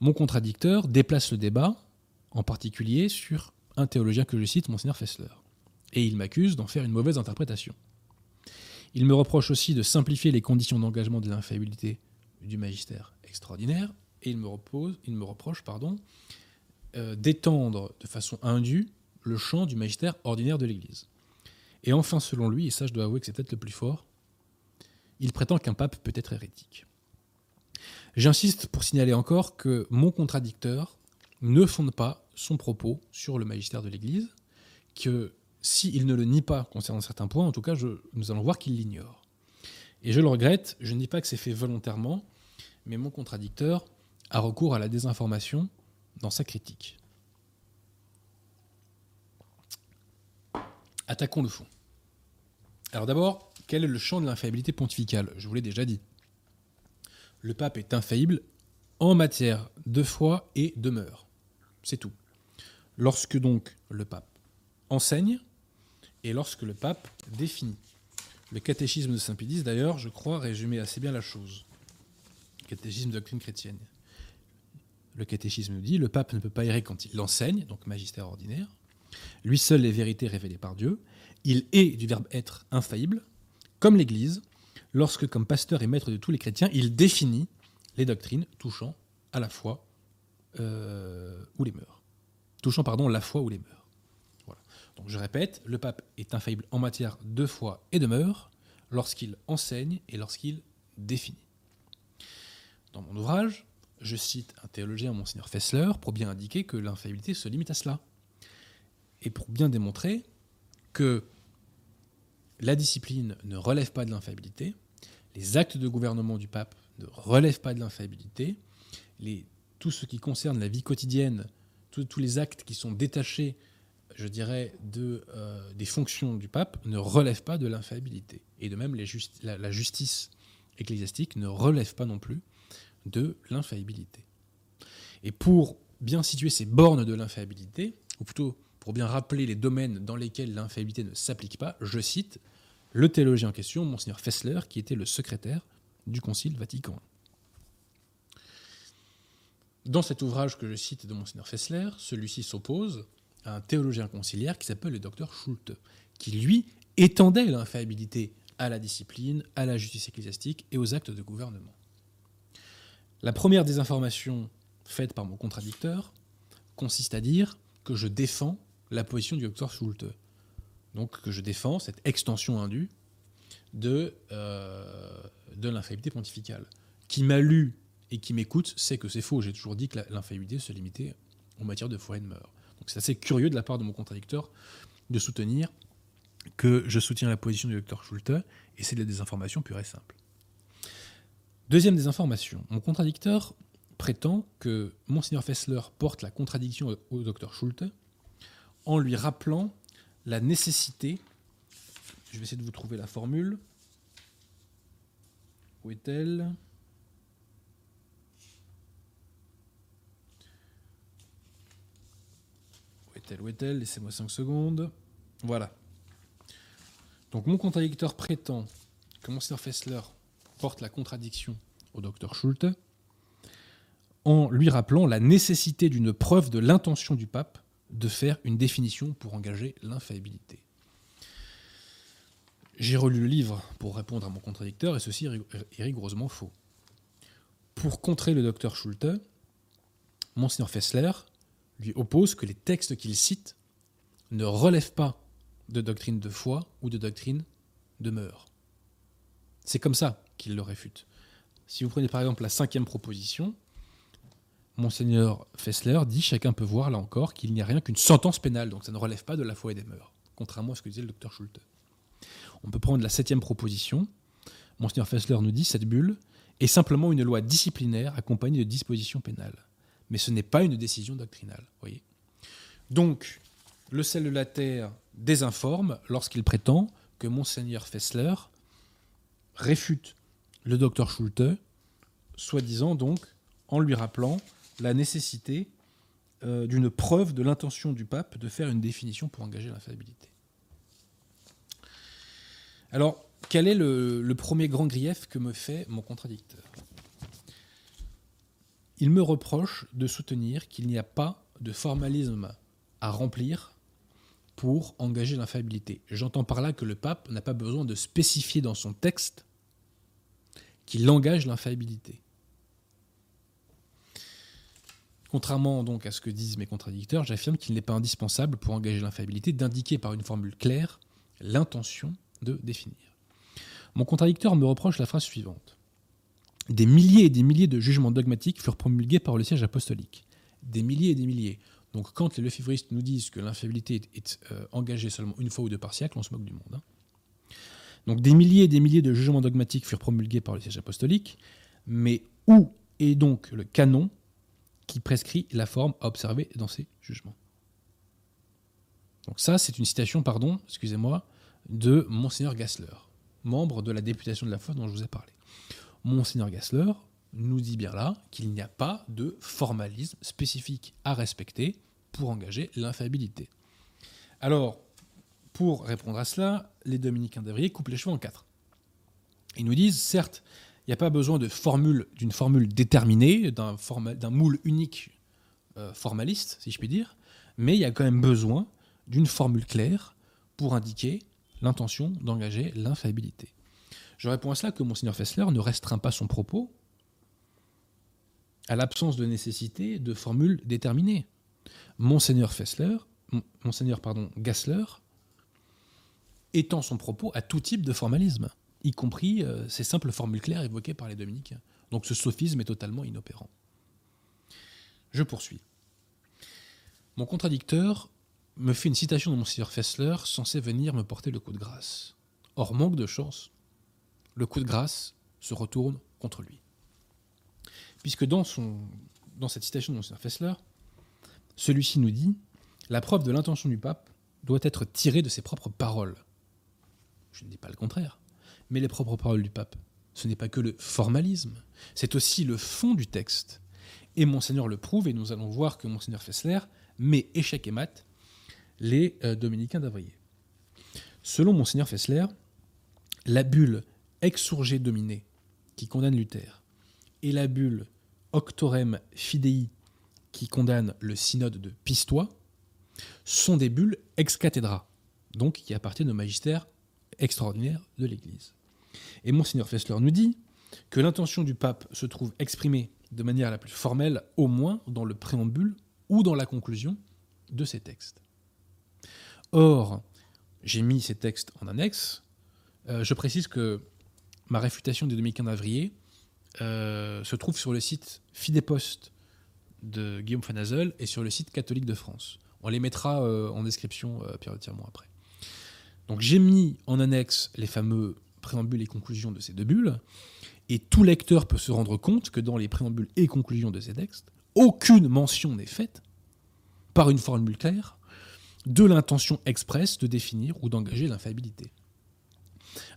Mon contradicteur déplace le débat, en particulier sur un théologien que je cite, Monseigneur Fessler, et il m'accuse d'en faire une mauvaise interprétation. Il me reproche aussi de simplifier les conditions d'engagement de l'infaillibilité du magistère extraordinaire, et il me, reproche pardon, euh, d'étendre de façon indue le champ du magistère ordinaire de l'Église. Et enfin, selon lui, et ça je dois avouer que c'est peut-être le plus fort, il prétend qu'un pape peut être hérétique. J'insiste pour signaler encore que mon contradicteur ne fonde pas son propos sur le magistère de l'Église, que s'il ne le nie pas concernant certains points, en tout cas, nous allons voir qu'il l'ignore. Et je le regrette, je ne dis pas que c'est fait volontairement, mais mon contradicteur a recours à la désinformation dans sa critique. Attaquons le fond. Alors d'abord, quel est le champ de l'infaillibilité pontificale? Je vous l'ai déjà dit. Le pape est infaillible en matière de foi et de mœurs. C'est tout. Lorsque donc le pape enseigne et lorsque le pape définit. Le catéchisme de Saint Pédis, d'ailleurs, je crois, résumait assez bien la chose. catéchisme de doctrine chrétienne. Le catéchisme nous dit le pape ne peut pas errer quand il l'enseigne, donc magistère ordinaire. Lui seul les vérités révélées par Dieu. Il est du verbe être infaillible, comme l'Église, lorsque, comme pasteur et maître de tous les chrétiens, il définit les doctrines touchant à la foi euh, ou les mœurs. Touchant, pardon, la foi ou les mœurs. Donc je répète, le pape est infaillible en matière de foi et de mœurs lorsqu'il enseigne et lorsqu'il définit. Dans mon ouvrage, je cite un théologien, Monseigneur Fessler, pour bien indiquer que l'infaillibilité se limite à cela. Et pour bien démontrer que la discipline ne relève pas de l'infaillibilité, les actes de gouvernement du pape ne relèvent pas de l'infaillibilité, tout ce qui concerne la vie quotidienne, tous les actes qui sont détachés je dirais, euh, des fonctions du pape ne relèvent pas de l'infaillibilité. Et de même, la, justice ecclésiastique ne relève pas non plus de l'infaillibilité. Et pour bien situer ces bornes de l'infaillibilité, ou plutôt pour bien rappeler les domaines dans lesquels l'infaillibilité ne s'applique pas, je cite le théologien en question, Monseigneur Fessler, qui était le secrétaire du Concile Vatican. Dans cet ouvrage que je cite de Monseigneur Fessler, celui-ci s'oppose un théologien conciliaire qui s'appelle le docteur Schulte, qui lui étendait l'infaillibilité à la discipline, à la justice ecclésiastique et aux actes de gouvernement. La première des informations par mon contradicteur consiste à dire que je défends la position du docteur Schulte. Donc que je défends cette extension indue de, euh, de l'infaillibilité pontificale. Qui m'a lu et qui m'écoute sait que c'est faux. J'ai toujours dit que l'infaillibilité se limitait en matière de foi et de mœurs. Donc c'est assez curieux de la part de mon contradicteur de soutenir que je soutiens la position du docteur Schulte, et c'est de la désinformation pure et simple. Deuxième désinformation, mon contradicteur prétend que Monseigneur Fessler porte la contradiction au docteur Schulte en lui rappelant la nécessité, je vais essayer de vous trouver la formule, où est-elle? Où est-elle? Laissez-moi 5 secondes. Voilà. Donc mon contradicteur prétend que Monseigneur Fessler porte la contradiction au docteur Schulte en lui rappelant la nécessité d'une preuve de l'intention du pape de faire une définition pour engager l'infaillibilité. J'ai relu le livre pour répondre à mon contradicteur et ceci est rigoureusement faux. Pour contrer le docteur Schulte, Monseigneur Fessler lui oppose que les textes qu'il cite ne relèvent pas de doctrine de foi ou de doctrine de mœurs. C'est comme ça qu'il le réfute. Si vous prenez par exemple la cinquième proposition, Monseigneur Fessler dit chacun peut voir là encore qu'il n'y a rien qu'une sentence pénale, donc ça ne relève pas de la foi et des mœurs, contrairement à ce que disait le docteur Schulte. On peut prendre la septième proposition. Monseigneur Fessler nous dit cette bulle est simplement une loi disciplinaire accompagnée de dispositions pénales mais ce n'est pas une décision doctrinale. Voyez Donc, le sel de la terre désinforme lorsqu'il prétend que Monseigneur Fessler réfute le docteur Schulte, soi-disant donc en lui rappelant la nécessité euh, d'une preuve de l'intention du pape de faire une définition pour engager l'infaillibilité. Alors, quel est le premier grand grief que me fait mon contradicteur? Il me reproche de soutenir qu'il n'y a pas de formalisme à remplir pour engager l'infaillibilité. J'entends par là que le pape n'a pas besoin de spécifier dans son texte qu'il engage l'infaillibilité. Contrairement donc à ce que disent mes contradicteurs, j'affirme qu'il n'est pas indispensable pour engager l'infaillibilité d'indiquer par une formule claire l'intention de définir. Mon contradicteur me reproche la phrase suivante. Des milliers et des milliers de jugements dogmatiques furent promulgués par le siège apostolique. Des milliers et des milliers. Donc quand les lefévristes nous disent que l'infaillibilité est, euh, engagée seulement une fois ou deux par siècle, on se moque du monde. Hein. Donc des milliers et des milliers de jugements dogmatiques furent promulgués par le siège apostolique, mais où est donc le canon qui prescrit la forme à observer dans ses jugements. Donc ça, c'est une citation, pardon, excusez-moi, de Monseigneur Gassler, membre de la députation de la foi dont je vous ai parlé. Monseigneur Gassler nous dit bien là qu'il n'y a pas de formalisme spécifique à respecter pour engager l'infaillibilité. Alors, pour répondre à cela, les dominicains d'Avrier coupent les cheveux en quatre. Ils nous disent, certes, il n'y a pas besoin d'une formule déterminée, d'un, moule unique euh, formaliste, si je puis dire, mais il y a quand même besoin d'une formule claire pour indiquer l'intention d'engager l'infaillibilité. Je réponds à cela que Monseigneur Fessler ne restreint pas son propos à l'absence de nécessité de formule déterminée. Monseigneur Fessler, Monseigneur Gassler étend son propos à tout type de formalisme, y compris euh, ces simples formules claires évoquées par les dominicains. Donc ce sophisme est totalement inopérant. Je poursuis. Mon contradicteur me fait une citation de Monseigneur Fessler censée venir me porter le coup de grâce. Or, manque de chance, le coup de grâce se retourne contre lui. Puisque dans, son, dans cette citation de Monseigneur Fessler, celui-ci nous dit La preuve de l'intention du pape doit être tirée de ses propres paroles. Je ne dis pas le contraire. Mais les propres paroles du pape, ce n'est pas que le formalisme, c'est aussi le fond du texte. Et Monseigneur le prouve, et nous allons voir que Monseigneur Fessler met échec et mat les euh, dominicains d'Avrier. Selon Monseigneur Fessler, la bulle exurgé dominé qui condamne Luther et la bulle Octorem Fidei qui condamne le synode de Pistoia sont des bulles ex cathedra, donc qui appartiennent au magistère extraordinaire de l'Église. Et Monseigneur Fessler nous dit que l'intention du pape se trouve exprimée de manière la plus formelle, au moins dans le préambule ou dans la conclusion de ces textes. Or, j'ai mis ces textes en annexe. Euh, je précise que ma réfutation des dominicains d'Avrier euh, se trouve sur le site Fidépost de Guillaume Fanazel et sur le site catholique de France. On les mettra euh, en description euh, Pierre après. Donc j'ai mis en annexe les fameux préambules et conclusions de ces deux bulles, et tout lecteur peut se rendre compte que dans les préambules et conclusions de ces textes, aucune mention n'est faite, par une formule claire, de l'intention expresse de définir ou d'engager l'infaillibilité.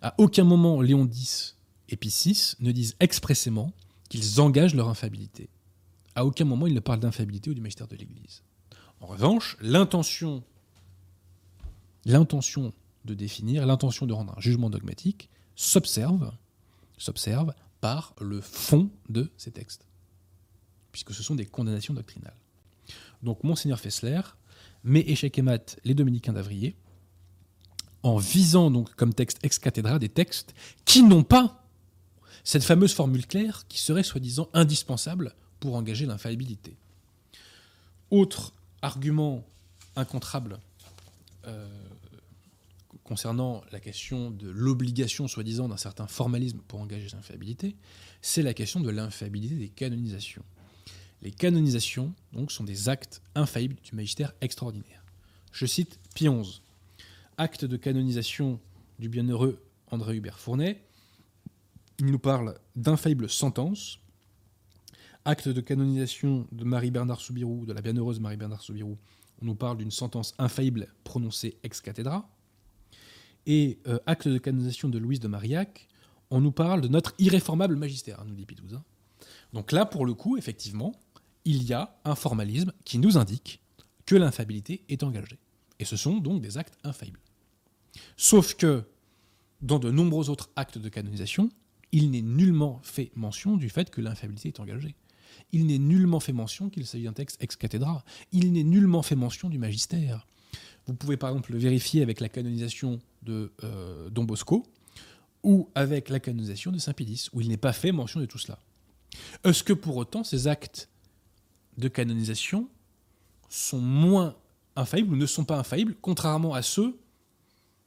À aucun moment Léon X et VI ne disent expressément qu'ils engagent leur infaillibilité. À aucun moment ils ne parlent d'infaillibilité ou du magistère de l'Église. En revanche, l'intention de définir, l'intention de rendre un jugement dogmatique s'observe, par le fond de ces textes, puisque ce sont des condamnations doctrinales. Donc Monseigneur Fessler met échec et mat les dominicains d'Avrier, en visant donc comme texte ex cathedra des textes qui n'ont pas cette fameuse formule claire qui serait soi-disant indispensable pour engager l'infaillibilité. Autre argument incontrable euh, concernant la question de l'obligation soi-disant d'un certain formalisme pour engager l'infaillibilité, c'est la question de l'infaillibilité des canonisations. Les canonisations donc, sont des actes infaillibles du magistère extraordinaire. Je cite Pie XI acte de canonisation du bienheureux André Hubert Fournet. Il nous parle d'infaillible sentence. Acte de canonisation de Marie-Bernard Soubirou, de la bienheureuse Marie-Bernard Soubirou. On nous parle d'une sentence infaillible prononcée ex cathedra. Et euh, acte de canonisation de Louise de Marillac, on nous parle de notre irréformable magistère, nous dit Pitouza. Donc là, pour le coup, effectivement, il y a un formalisme qui nous indique que l'infaillibilité est engagée. Et ce sont donc des actes infaillibles. Sauf que, dans de nombreux autres actes de canonisation, il n'est nullement fait mention du fait que l'infaillibilité est engagée. Il n'est nullement fait mention qu'il s'agit d'un texte ex cathedra. Il n'est nullement fait mention du magistère. Vous pouvez par exemple le vérifier avec la canonisation de euh, Don Bosco ou avec la canonisation de Saint-Pédis, où il n'est pas fait mention de tout cela. Est-ce que pour autant ces actes de canonisation sont moins infaillibles ou ne sont pas infaillibles, contrairement à ceux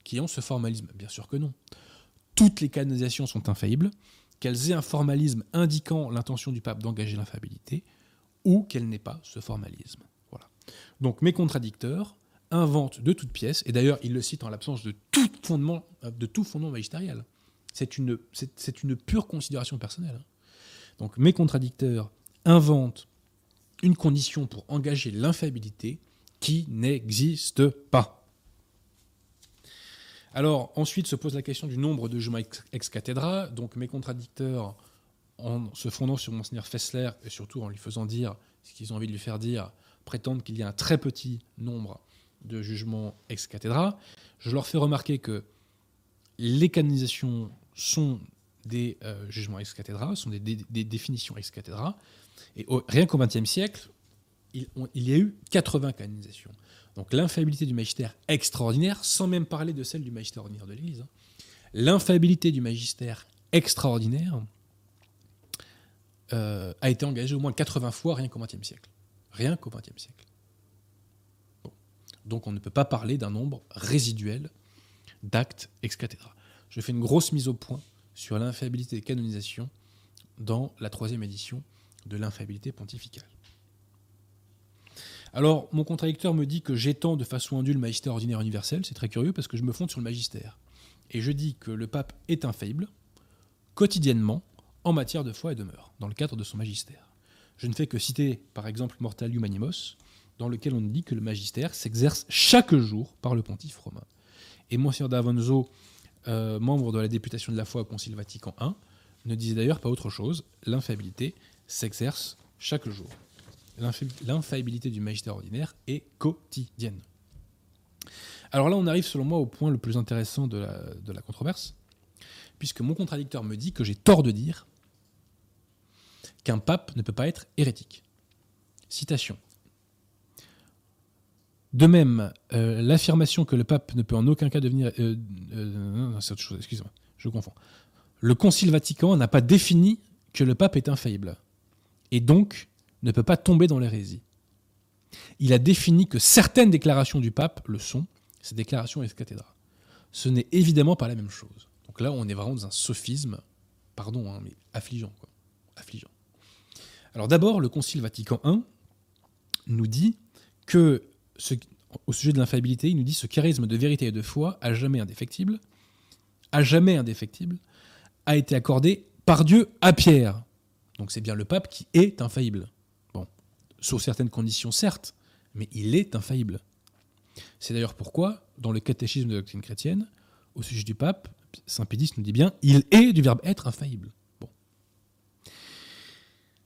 qui ont ce formalisme? Bien sûr que non. Toutes les canonisations sont infaillibles, qu'elles aient un formalisme indiquant l'intention du pape d'engager l'infaillibilité, ou qu'elles n'aient pas ce formalisme. Voilà. Donc mes contradicteurs inventent de toutes pièces, et d'ailleurs ils le citent en l'absence de tout fondement, de magistériel. C'est une, pure considération personnelle. Hein. Donc mes contradicteurs inventent une condition pour engager l'infaillibilité qui n'existe pas. Alors ensuite se pose la question du nombre de jugements ex, cathedra. Donc mes contradicteurs, en se fondant sur Monseigneur Fessler et surtout en lui faisant dire ce qu'ils ont envie de lui faire dire, prétendent qu'il y a un très petit nombre de jugements ex cathedra. Je leur fais remarquer que les canonisations sont des euh, jugements ex cathedra, sont des, définitions ex cathedra. Et rien qu'au XXe siècle, il, y a eu 80 canonisations. Donc l'infaillibilité du magistère extraordinaire, sans même parler de celle du magistère ordinaire de l'Église, hein. du magistère extraordinaire euh, a été engagée au moins 80 fois rien qu'au XXe siècle. Rien qu'au XXe siècle. Donc on ne peut pas parler d'un nombre résiduel d'actes ex cathedra. Je fais une grosse mise au point sur l'infaillibilité des canonisations dans la troisième édition de l'infaillibilité pontificale. Alors, mon contradicteur me dit que j'étends de façon indue le magistère ordinaire universel. C'est très curieux parce que je me fonde sur le magistère. Et je dis que le pape est infaillible, quotidiennement, en matière de foi et de mœurs, dans le cadre de son magistère. Je ne fais que citer, par exemple, Mortalium Animos, dans lequel on dit que le magistère s'exerce chaque jour par le pontife romain. Et Monsieur d'Avonzo, euh, membre de la députation de la foi au Concile Vatican I, ne disait d'ailleurs pas autre chose. L'infaillibilité s'exerce chaque jour. L'infaillibilité du magistère ordinaire est quotidienne. Alors là, on arrive selon moi au point le plus intéressant de la, de la controverse, puisque mon contradicteur me dit que j'ai tort de dire qu'un pape ne peut pas être hérétique. Citation. De même, euh, l'affirmation que le pape ne peut en aucun cas devenir... Euh, euh, c'est autre chose, excusez-moi, je confonds. Le Concile Vatican n'a pas défini que le pape est infaillible, et donc ne peut pas tomber dans l'hérésie. Il a défini que certaines déclarations du pape le sont, ces déclarations ex cathedra. Ce n'est évidemment pas la même chose. Donc là, on est vraiment dans un sophisme, pardon, hein, mais affligeant. Quoi. Affligeant. Alors d'abord, le Concile Vatican I nous dit que au sujet de l'infaillibilité, il nous dit ce charisme de vérité et de foi, à jamais indéfectible, à jamais indéfectible, a été accordé par Dieu à Pierre. Donc c'est bien le pape qui est infaillible. Bon, sous certaines conditions, certes, mais il est infaillible. C'est d'ailleurs pourquoi, dans le catéchisme de doctrine chrétienne, au sujet du pape, Saint Pédis nous dit bien il est du verbe être infaillible. Bon.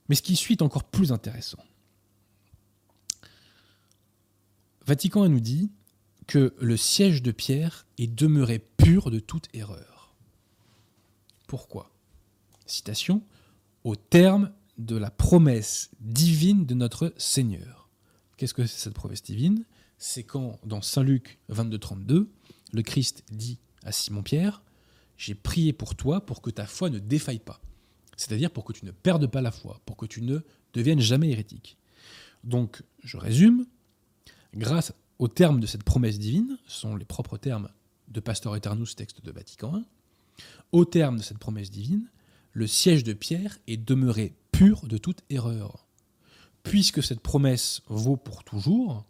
Mais ce qui suit est encore plus intéressant. Vatican nous dit que le siège de Pierre est demeuré pur de toute erreur. Pourquoi? Citation Au terme de la promesse divine de notre Seigneur. Qu'est-ce que c'est cette promesse divine? C'est quand, dans Saint Luc 22, 32, le Christ dit à Simon-Pierre J'ai prié pour toi pour que ta foi ne défaille pas. C'est-à-dire pour que tu ne perdes pas la foi, pour que tu ne deviennes jamais hérétique. Donc, je résume grâce aux termes de cette promesse divine, ce sont les propres termes de Pastor Eternus, texte de Vatican I, au terme de cette promesse divine, le siège de Pierre est demeuré pur de toute erreur. Puisque cette promesse vaut pour toujours,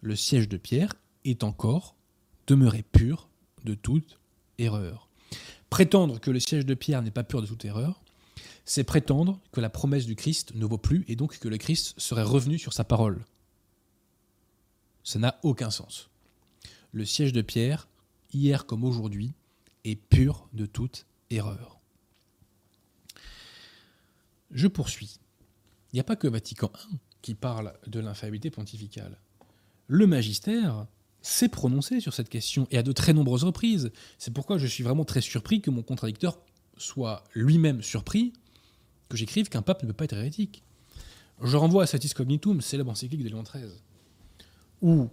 le siège de Pierre est encore demeuré pur de toute erreur. Prétendre que le siège de Pierre n'est pas pur de toute erreur, c'est prétendre que la promesse du Christ ne vaut plus et donc que le Christ serait revenu sur sa parole. Ça n'a aucun sens. Le siège de Pierre, hier comme aujourd'hui, est pur de toute erreur. Je poursuis. Il n'y a pas que Vatican I qui parle de l'infaillibilité pontificale. Le magistère s'est prononcé sur cette question et à de très nombreuses reprises. C'est pourquoi je suis vraiment très surpris que mon contradicteur soit lui-même surpris que j'écrive qu'un pape ne peut pas être hérétique. Je renvoie à Satis Cognitum, célèbre encyclique de Léon XIII où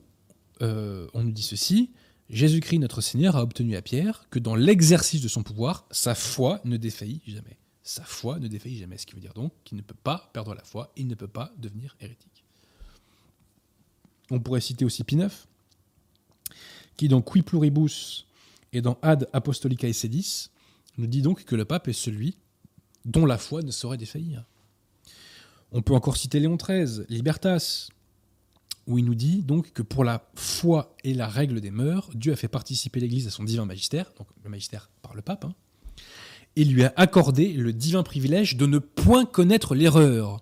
euh, on nous dit ceci Jésus-Christ, notre Seigneur, a obtenu à Pierre que dans l'exercice de son pouvoir, sa foi ne défaillit jamais. Sa foi ne défaillit jamais. Ce qui veut dire donc qu'il ne peut pas perdre la foi, il ne peut pas devenir hérétique. On pourrait citer aussi Pie qui dans Qui Pluribus et dans Ad Apostolica Sedis nous dit donc que le pape est celui dont la foi ne saurait défaillir. On peut encore citer Léon XIII, Libertas, où il nous dit donc que pour la foi et la règle des mœurs, Dieu a fait participer l'Église à son divin magistère, donc le magistère par le pape, hein, et lui a accordé le divin privilège de ne point connaître l'erreur.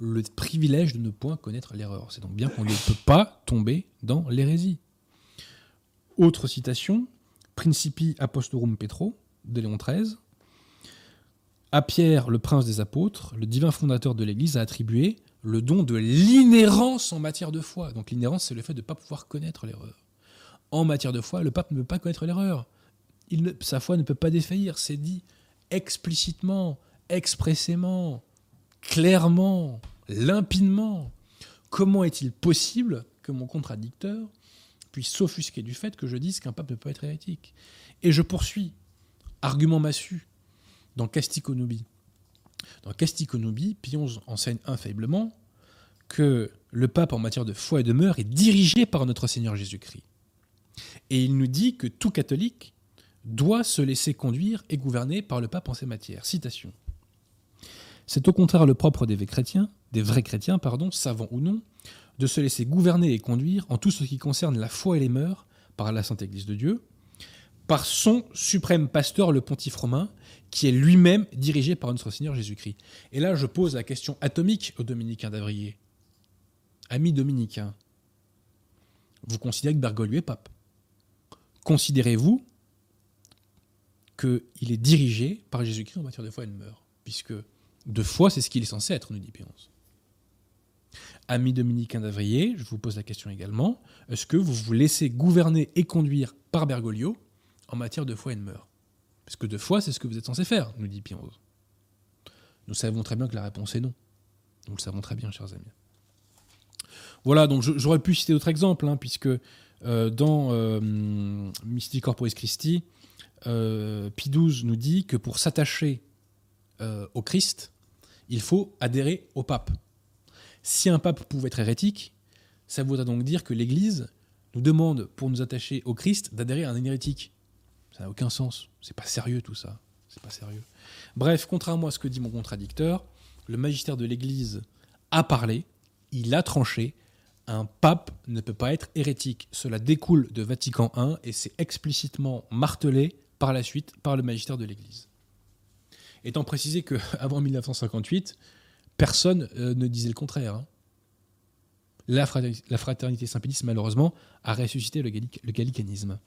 le privilège de ne point connaître l'erreur. C'est donc bien qu'on ne peut pas tomber dans l'hérésie. Autre citation, Principi Apostorum Petro, de Léon XIII. À Pierre, le prince des apôtres, le divin fondateur de l'Église, a attribué le don de l'inhérence en matière de foi. Donc l'inhérence, c'est le fait de ne pas pouvoir connaître l'erreur. En matière de foi, le pape ne peut pas connaître l'erreur. sa foi ne peut pas défaillir. C'est dit explicitement, expressément, clairement, limpidement. Comment est-il possible que mon contradicteur puisse s'offusquer du fait que je dise qu'un pape ne peut être hérétique? Et je poursuis. Argument massu dans Casticonobi. Dans Casticonobi, Pion enseigne infailliblement que le pape en matière de foi et de mœurs est dirigé par notre Seigneur Jésus-Christ. Et il nous dit que tout catholique doit se laisser conduire et gouverner par le pape en ces matières. Citation. C'est au contraire le propre des vrais chrétiens, des vrais chrétiens, pardon, savants ou non, de se laisser gouverner et conduire en tout ce qui concerne la foi et les mœurs par la Sainte Église de Dieu, par son suprême pasteur, le pontife romain, qui est lui-même dirigé par notre Seigneur Jésus-Christ. Et là, je pose la question atomique aux dominicains d'Avrier. Amis dominicains, vous considérez que Bergoglio est pape Considérez-vous qu'il est dirigé par Jésus-Christ en matière de foi et de mœurs Puisque de foi, c'est ce qu'il est censé être, nous dit Péonce. Amis dominicains d'Avrier, je vous pose la question également, est-ce que vous vous laissez gouverner et conduire par Bergoglio en matière de foi et de mœurs Parce que de foi, c'est ce que vous êtes censé faire, nous dit Pionze. Nous savons très bien que la réponse est non. Nous le savons très bien, chers amis. Voilà, donc j'aurais pu citer d'autres exemples, hein, puisque euh, dans euh, Corporis Christi, euh, Pie XII nous dit que pour s'attacher euh, au Christ, il faut adhérer au pape. Si un pape pouvait être hérétique, ça voudrait donc dire que l'Église nous demande, pour nous attacher au Christ, d'adhérer à un hérétique. Ça n'a aucun sens. C'est pas sérieux tout ça. C'est pas. Bref, contrairement à ce que dit mon contradicteur, le magistère de l'Église a parlé, il a tranché. Un pape ne peut pas être hérétique. Cela découle de Vatican I et c'est explicitement martelé par la suite par le magistère de l'Église. Étant précisé qu'avant 1958, personne euh, ne disait le contraire. Hein. La, fraternité, Saint-Pédis, malheureusement, a ressuscité le, gallicanisme.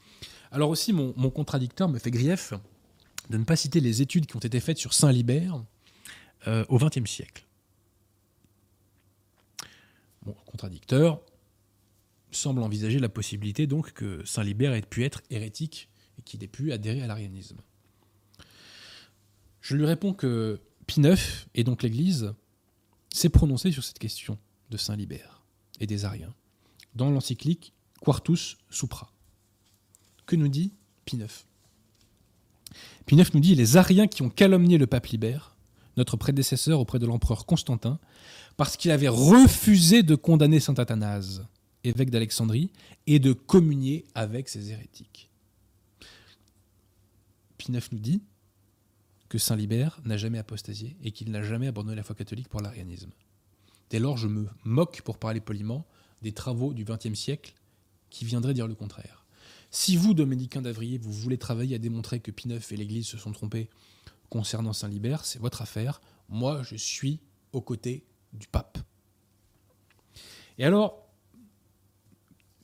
Alors aussi, mon, contradicteur me fait grief de ne pas citer les études qui ont été faites sur Saint-Libert euh, au XXe siècle. Mon contradicteur semble envisager la possibilité donc que Saint-Libert ait pu être hérétique et qu'il ait pu adhérer à l'arianisme. Je lui réponds que Pie IX, et donc l'Église, s'est prononcé sur cette question de Saint Libère et des Ariens dans l'encyclique Quartus Supra. Que nous dit Pie IX Pie IX nous dit Les Ariens qui ont calomnié le pape Libère, notre prédécesseur auprès de l'empereur Constantin, parce qu'il avait refusé de condamner saint Athanase, évêque d'Alexandrie, et de communier avec ses hérétiques. Pie IX nous dit que Saint Libère n'a jamais apostasié et qu'il n'a jamais abandonné la foi catholique pour l'arianisme. Dès lors, je me moque, pour parler poliment, des travaux du XXe siècle qui viendraient dire le contraire. Si vous, dominicains d'Avrier, vous voulez travailler à démontrer que Pie IX et l'Église se sont trompés concernant Saint Libère, c'est votre affaire. Moi, je suis aux côtés du pape. Et alors,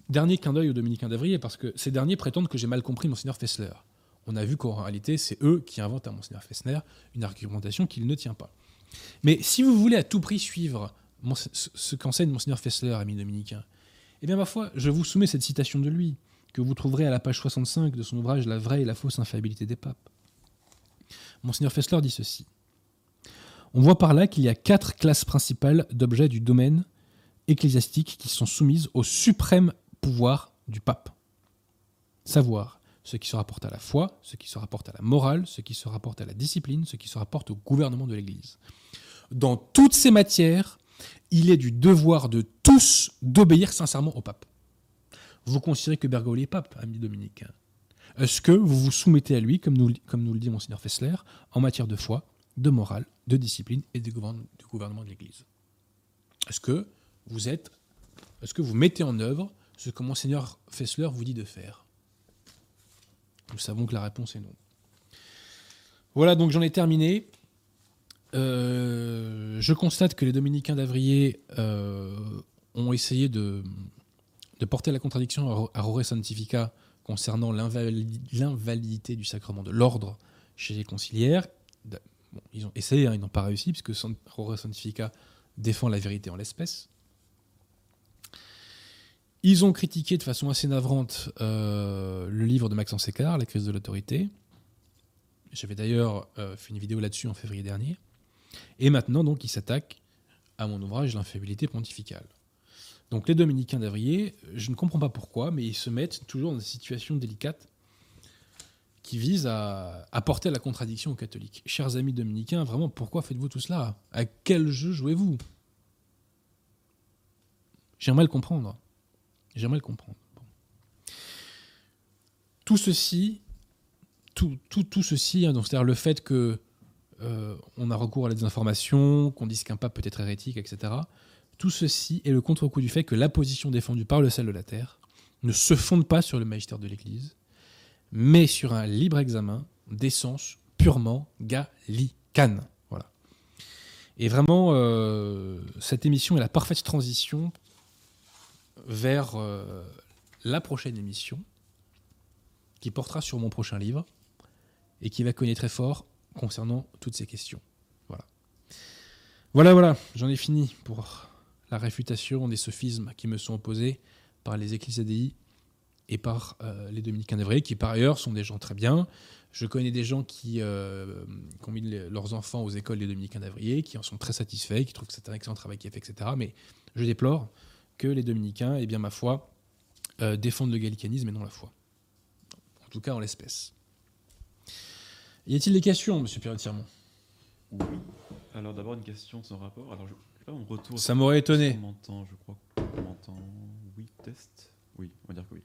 dernier clin d'œil aux dominicains d'Avrier, parce que ces derniers prétendent que j'ai mal compris Monseigneur Fessler on a vu qu'en réalité, c'est eux qui inventent à Monseigneur Fessner une argumentation qu'il ne tient pas. Mais si vous voulez à tout prix suivre ce qu'enseigne Monseigneur Fessler, ami dominicain, eh bien, ma foi, je vous soumets cette citation de lui, que vous trouverez à la page 65 de son ouvrage La vraie et la fausse infaillibilité des papes. Monseigneur Fessler dit ceci. On voit par là qu'il y a quatre classes principales d'objets du domaine ecclésiastique qui sont soumises au suprême pouvoir du pape. Savoir ce qui se rapporte à la foi, ce qui se rapporte à la morale, ce qui se rapporte à la discipline, ce qui se rapporte au gouvernement de l'Église. Dans toutes ces matières, il est du devoir de tous d'obéir sincèrement au pape. Vous considérez que Bergoglio est pape, ami dominicain. Est-ce que vous vous soumettez à lui, comme nous, comme nous le dit Monseigneur Fessler, en matière de foi, de morale, de discipline et de gouvernement de l'Église? Est-ce que vous êtes, est-ce que vous mettez en œuvre ce que Monseigneur Fessler vous dit de faire? Nous savons que la réponse est non. Voilà, donc j'en ai terminé. Euh, je constate que les dominicains d'Avrier euh, ont essayé de, porter la contradiction à Rore Santifica concernant l'invalidité du sacrement de l'ordre chez les conciliaires. Ils ont essayé, hein, ils n'ont pas réussi, puisque Rore Santifica défend la vérité en l'espèce. Ils ont critiqué de façon assez navrante euh, le livre de Maxence Sécard, La crise de l'autorité. J'avais d'ailleurs fait une vidéo là-dessus en février dernier. Et maintenant, donc, ils s'attaquent à mon ouvrage L'infaillibilité pontificale. Donc, les dominicains d'Avrier, je ne comprends pas pourquoi, mais ils se mettent toujours dans des situations délicates qui visent à apporter la contradiction aux catholiques. Chers amis dominicains, vraiment, pourquoi faites-vous tout cela? À quel jeu jouez-vous? J'aimerais le comprendre. J'aimerais le comprendre. Tout ceci, tout, tout, tout ceci, hein, c'est-à-dire le fait que on a recours à la désinformation, qu'on dise qu'un pape peut être hérétique, etc. Tout ceci est le contre-coup du fait que la position défendue par le sel de la terre ne se fonde pas sur le magistère de l'Église, mais sur un libre examen d'essence purement gallicane. Voilà. Et vraiment, euh, cette émission est la parfaite transition vers euh, la prochaine émission qui portera sur mon prochain livre et qui va cogner très fort concernant toutes ces questions. Voilà. Voilà, voilà, j'en ai fini pour la réfutation des sophismes qui me sont opposés par les églises ADI et par euh, les dominicains d'Evry, qui par ailleurs sont des gens très bien. Je connais des gens qui, euh, leurs enfants aux écoles des dominicains d'Avrier, qui en sont très satisfaits, qui trouvent que c'est un excellent travail qui est fait, etc. Mais je déplore que les dominicains, eh bien, ma foi, euh, défendent le gallicanisme et non la foi. En tout cas, en l'espèce. Y a-t-il des questions, monsieur pierre Oui. Alors d'abord une question son rapport. Alors je, on retourne. Ça m'aurait étonné. On m'entend, je crois qu'on m'entend. Oui, test. Oui, on va dire que oui.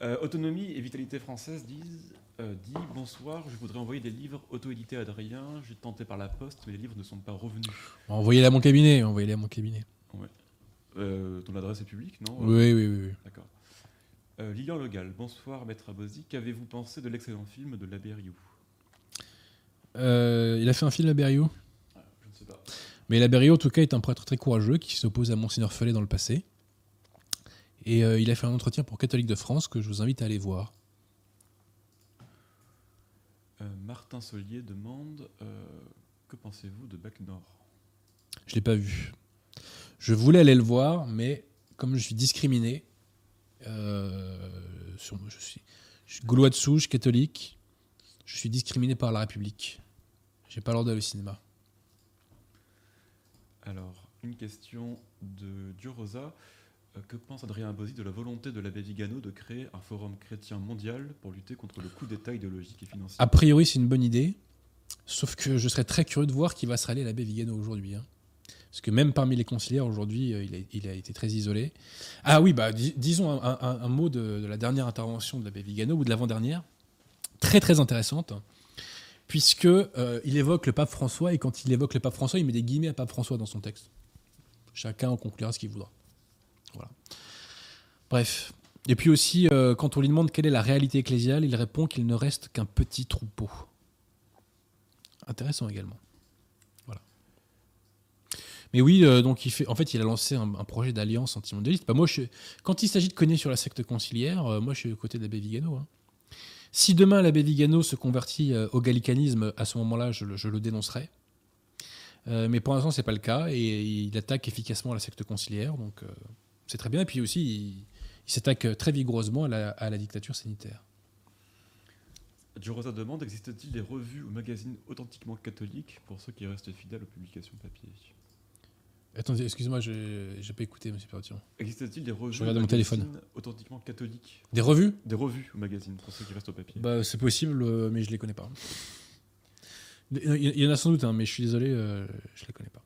Euh, autonomie et vitalité française disent euh, dit bonsoir, je voudrais envoyer des livres auto-édités à Adrien. J'ai tenté par la poste, mais les livres ne sont pas revenus. Envoyez-les à mon cabinet. Envoyez-les à mon cabinet. Ouais. Euh, ton adresse est publique, non? Oui, oui, oui. D'accord. Lilian Legal, bonsoir Maître Abosi. Qu'avez-vous pensé de l'excellent film de l'abbé Rioux euh, il a fait un film, Laberriot ah, Je ne sais pas. Mais Laberriot, en tout cas, est un prêtre très courageux qui s'oppose à Monseigneur Follet dans le passé. Et euh, il a fait un entretien pour Catholique de France que je vous invite à aller voir. Euh, Martin Solier demande Que pensez-vous de Bac Nord Je ne l'ai pas vu. Je voulais aller le voir, mais comme je suis discriminé, sur, je, suis, je suis gaulois de souche, catholique, je suis discriminé par la République. J'ai pas l'ordre d'aller au cinéma. Alors, une question de Durosa. Euh, que pense Adrien Abosi de la volonté de l'abbé Vigano de créer un forum chrétien mondial pour lutter contre le coup d'État idéologique et financier A priori, c'est une bonne idée. Sauf que je serais très curieux de voir qui va se rallier l'abbé Vigano aujourd'hui. Hein. Parce que même parmi les conciliaires aujourd'hui, euh, il, a, été très isolé. Ah oui, bah, disons un, mot de, de, la dernière intervention de l'abbé Vigano, ou de l'avant-dernière, très très intéressante puisque euh, il évoque le pape François et quand il évoque le pape François, il met des guillemets à pape François dans son texte. Chacun en conclura ce qu'il voudra. Voilà. Bref. Et puis aussi, euh, quand on lui demande quelle est la réalité ecclésiale, il répond qu'il ne reste qu'un petit troupeau. Intéressant également. Voilà. Mais oui, euh, donc il fait, en fait, il a lancé un, projet d'alliance antimondialiste. Bah, moi, quand il s'agit de cogner sur la secte conciliaire, moi, je suis au côté d'abbé Vigano. Hein. Si demain l'abbé Vigano se convertit euh, au gallicanisme, à ce moment-là, je, le dénoncerai. Euh, mais pour l'instant, c'est pas le cas et il attaque efficacement la secte conciliaire, donc euh, c'est très bien. Et puis aussi, il, s'attaque très vigoureusement à la, dictature sanitaire. Rosa demande existe-t-il des revues ou magazines authentiquement catholiques pour ceux qui restent fidèles aux publications papier? Attendez, excusez-moi, j'ai pas écouté, monsieur Perrotion. Existe-t-il des revues Je mon téléphone. authentiquement catholiques Des revues? Des revues ou magazines, pour ceux qui restent au papier. Bah, c'est possible, euh, mais je les connais pas. Il y en a sans doute, hein, mais je suis désolé, euh, je les connais pas.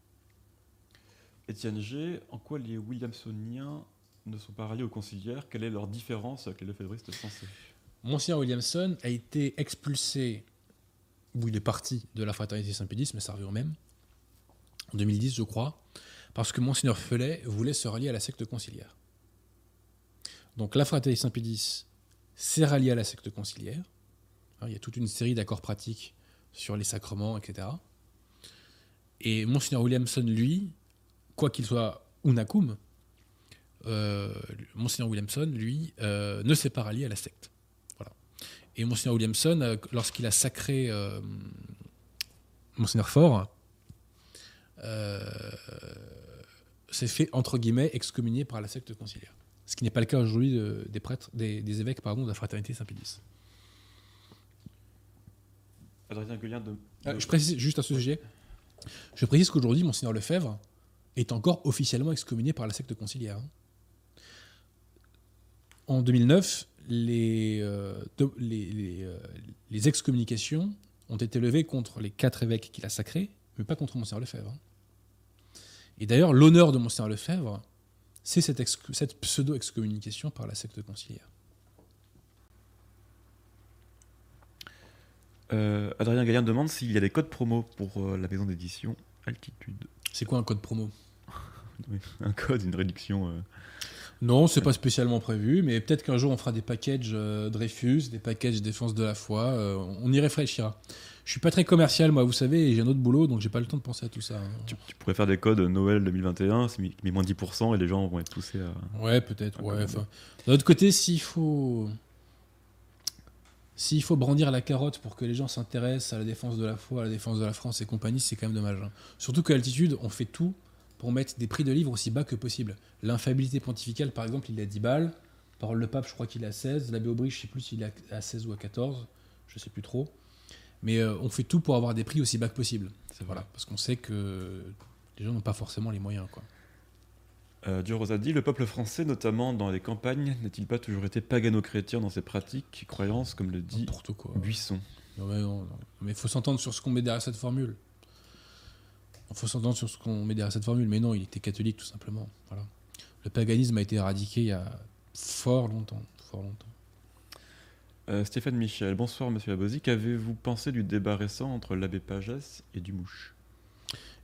Étienne G, en quoi les Williamsoniens ne sont pas ralliés aux conciliaires? Quelle est leur différence avec les lefébristes français? Monsieur Williamson a été expulsé, ou il est parti de la fraternité Saint-Pédis, mais ça revient au même, en 2010, je crois parce que Monseigneur Felet voulait se rallier à la secte conciliaire. Donc la fraternité Saint-Pédis s'est ralliée à la secte conciliaire. Hein, il y a toute une série d'accords pratiques sur les sacrements, etc. Et Monseigneur Williamson, lui, quoi qu'il soit Unakum, euh, Monseigneur Williamson, lui, euh, ne s'est pas rallié à la secte. Voilà. Et Monseigneur Williamson, euh, lorsqu'il a sacré euh, Monseigneur Fort, s'est fait, entre guillemets, excommunier par la secte conciliaire. Ce qui n'est pas le cas aujourd'hui de- des prêtres, des, des évêques pardon, de la fraternité Saint-Pédis. Euh, je précise juste à ce sujet. Je précise qu'aujourd'hui, Monseigneur Lefebvre est encore officiellement excommunié par la secte conciliaire. En 2009, les, euh, de- les, les, euh, les excommunications ont été levées contre les quatre évêques qu'il a sacrés, mais pas contre Monseigneur Lefebvre. Et d'ailleurs, l'honneur de Monseigneur Lefebvre, c'est cette, ex- cette pseudo-excommunication par la secte conciliaire. Euh, Adrien Gallien demande s'il y a des codes promo pour euh, la maison d'édition Altitude. C'est quoi un code promo? Un code, une réduction. euh. Non, c'est pas spécialement prévu, mais peut-être qu'un jour on fera des packages euh, Dreyfus, des packages défense de la foi. on y réfléchira. Je suis pas très commercial, moi, vous savez, et j'ai un autre boulot, donc j'ai pas le temps de penser à tout ça. hein. Tu, tu pourrais faire des codes Noël 2021, c'est mis, moins 10% et les gens vont être poussés à. Ouais, peut-être. Un Ouais, enfin, D'un autre côté, s'il faut. S'il faut brandir la carotte pour que les gens s'intéressent à la défense de la foi, à la défense de la France et compagnie, c'est quand même dommage. hein. Surtout qu'à Altitude, on fait tout pour mettre des prix de livres aussi bas que possible. L'infaillibilité pontificale, par exemple, il est à 10 balles. Parole de pape, je crois qu'il est à 16. L'abbé Aubry, je sais plus s'il est à 16 ou à 14. Je sais plus trop. Mais euh, on fait tout pour avoir des prix aussi bas que possible. Voilà, parce qu'on sait que les gens n'ont pas forcément les moyens. Quoi. Euh, Dieu Rosa dit le peuple français, notamment dans les campagnes, n'a-il pas toujours été pagano-chrétien dans ses pratiques, croyances, comme le dit quoi. Buisson Non, mais non, non. Mais il faut s'entendre sur ce qu'on met derrière cette formule. Il faut s'entendre sur ce qu'on met derrière cette formule. Mais non, il était catholique, tout simplement. Voilà. Le paganisme a été éradiqué il y a fort longtemps. Fort longtemps. Euh, Stéphane Michel, bonsoir Monsieur Abosi. Qu'avez-vous pensé du débat récent entre l'abbé Pages et Dumouche?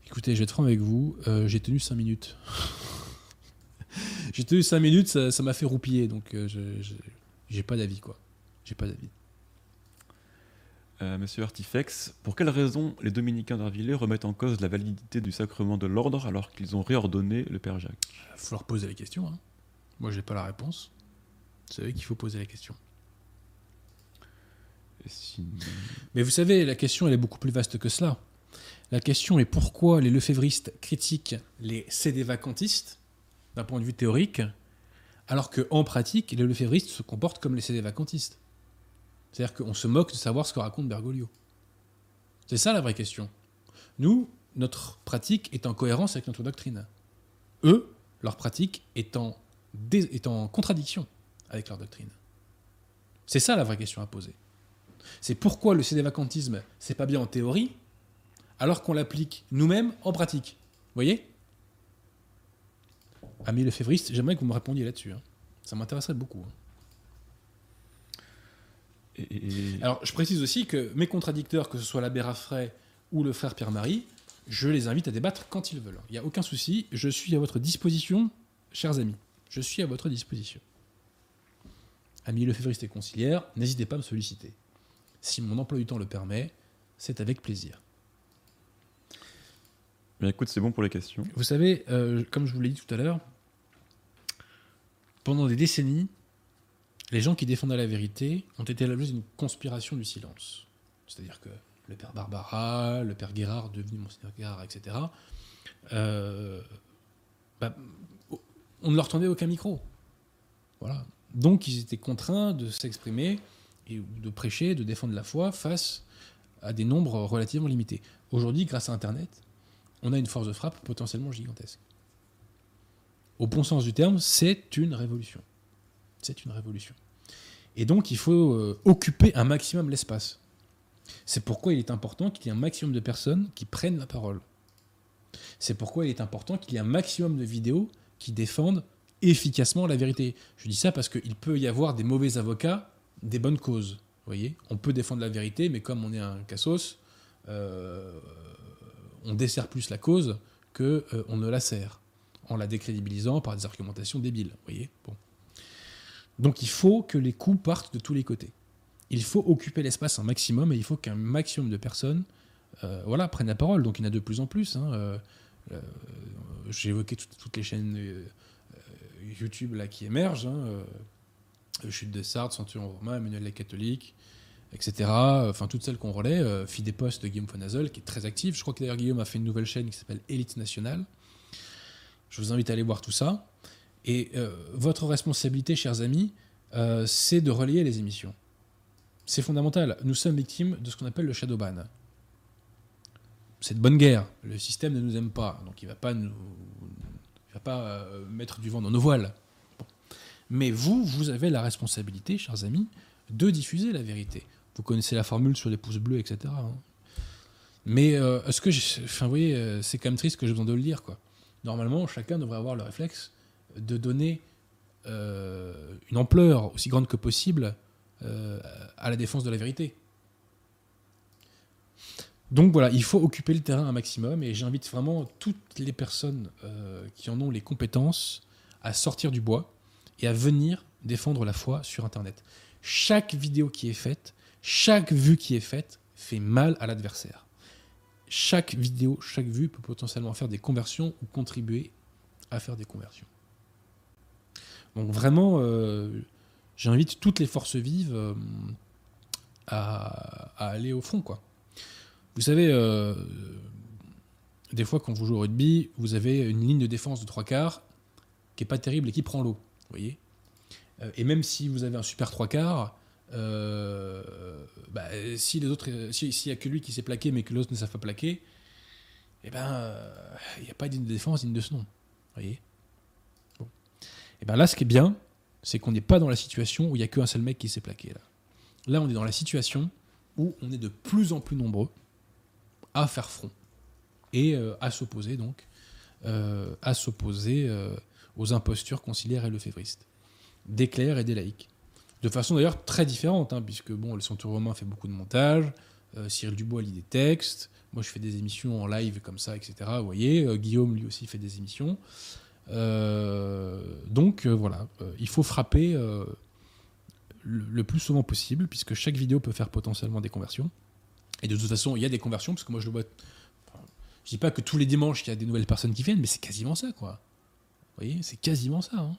Écoutez, je vais être franc avec vous. euh, j'ai tenu 5 minutes. j'ai tenu 5 minutes, ça m'a fait roupiller. Donc, euh, j'ai pas d'avis, quoi. J'ai pas d'avis. Monsieur Artifex, pour quelles raisons les dominicains d'Arvillers remettent en cause la validité du sacrement de l'ordre alors qu'ils ont réordonné le Père Jacques? Il faut leur poser les questions. hein. Moi, j'ai pas la réponse. C'est eux qu'il faut poser la question. Mais vous savez, la question, elle est beaucoup plus vaste que cela. La question est pourquoi les lefévristes critiquent les CD-vacantistes d'un point de vue théorique, alors qu'en pratique, les lefévristes se comportent comme les CD-vacantistes. C'est-à-dire qu'on se moque de savoir ce que raconte Bergoglio. C'est ça la vraie question. Nous, notre pratique est en cohérence avec notre doctrine. Eux, leur pratique est en contradiction avec leur doctrine. C'est ça la vraie question à poser. C'est pourquoi le CD-vacantisme, c'est pas bien en théorie, alors qu'on l'applique nous-mêmes en pratique. Vous voyez? Ami Lefebvriste, j'aimerais que vous me répondiez là-dessus. hein. Ça m'intéresserait beaucoup. hein. et- Alors, je précise aussi que mes contradicteurs, que ce soit l'abbé Raffray ou le frère Pierre-Marie, je les invite à débattre quand ils veulent. Il n'y a aucun souci, je suis à votre disposition, chers amis. Je suis à votre disposition. Amis lefévristes et conciliaires, n'hésitez pas à me solliciter. Si mon emploi du temps le permet, c'est avec plaisir. Bien, écoute, c'est bon pour les questions. Vous savez, euh, comme je vous l'ai dit tout à l'heure, pendant des décennies, les gens qui défendaient la vérité ont été l'objet d'une conspiration du silence. C'est-à-dire que le père Barbara, le père Guérard, devenu Monseigneur Guérard, etc., euh, bah, on ne leur tendait aucun micro. Voilà. Donc ils étaient contraints de s'exprimer et de prêcher, de défendre la foi face à des nombres relativement limités. Aujourd'hui, grâce à Internet, on a une force de frappe potentiellement gigantesque. Au bon sens du terme, c'est une révolution. C'est une révolution. Et donc, il faut euh, occuper un maximum l'espace. C'est pourquoi il est important qu'il y ait un maximum de personnes qui prennent la parole. C'est pourquoi il est important qu'il y ait un maximum de vidéos qui défendent efficacement la vérité. Je dis ça parce qu'il peut y avoir des mauvais avocats, des bonnes causes. Vous voyez On peut défendre la vérité, mais comme on est un cassos, euh, on dessert plus la cause que euh, on ne la sert, en la décrédibilisant par des argumentations débiles. Voyez bon. Donc il faut que les coups partent de tous les côtés. Il faut occuper l'espace un maximum et il faut qu'un maximum de personnes euh, voilà, prennent la parole. Donc il y en a de plus en plus. hein, euh, J'ai évoqué toutes, les chaînes YouTube là, qui émergent. hein, Chute de Sardes, Centurion Romain, Emmanuel les Catholiques, etc. Enfin, toutes celles qu'on relaie. Euh, Postes de Guillaume Fonazel, qui est très actif. Je crois que d'ailleurs Guillaume a fait une nouvelle chaîne qui s'appelle Élite Nationale. Je vous invite à aller voir tout ça. Et euh, votre responsabilité, chers amis, euh, c'est de relayer les émissions. C'est fondamental. Nous sommes victimes de ce qu'on appelle le shadow ban. C'est de bonne guerre. Le système ne nous aime pas, donc il ne va pas euh, mettre du vent dans nos voiles. Mais vous, vous avez la responsabilité, chers amis, de diffuser la vérité. Vous connaissez la formule sur les pouces bleus, etc. hein. Mais euh, est-ce que, enfin, vous voyez, euh, c'est quand même triste que j'ai besoin de le dire, quoi. Normalement, chacun devrait avoir le réflexe de donner euh, une ampleur aussi grande que possible à la défense de la vérité. Donc voilà, il faut occuper le terrain un maximum et j'invite vraiment toutes les personnes qui en ont les compétences à sortir du bois et à venir défendre la foi sur Internet. Chaque vidéo qui est faite, chaque vue qui est faite fait mal à l'adversaire. Chaque vidéo, chaque vue peut potentiellement faire des conversions ou contribuer à faire des conversions. Donc vraiment, euh, j'invite toutes les forces vives euh, à, aller au front. Vous savez, euh, des fois, quand vous jouez au rugby, vous avez une ligne de défense de trois quarts qui est pas terrible et qui prend l'eau. Euh, Et même si vous avez un super trois quarts, euh, bah, si les autres, euh, si- s'il y a que lui qui s'est plaqué mais que l'autre ne s'est pas plaquer, eh ben, il n'y a pas de défense digne de ce nom. Voyez Bon. Et ben là, ce qui est bien, c'est qu'on n'est pas dans la situation où il n'y a qu'un seul mec qui s'est plaqué. Là. on est dans la situation où on est de plus en plus nombreux à faire front et à s'opposer donc euh, à s'opposer euh, aux impostures conciliaires et lefévristes, des clercs et des laïcs. De façon d'ailleurs très différente, hein, puisque bon, le centre romain fait beaucoup de montage, euh, Cyril Dubois lit des textes, moi je fais des émissions en live comme ça, etc. Vous voyez, Guillaume lui aussi fait des émissions. Donc voilà, il faut frapper le, le plus souvent possible, puisque chaque vidéo peut faire potentiellement des conversions. Et de toute façon, il y a des conversions, parce que moi je le vois. Je dis pas que tous les dimanches il y a des nouvelles personnes qui viennent, mais c'est quasiment ça, quoi. Vous voyez, c'est quasiment ça. hein.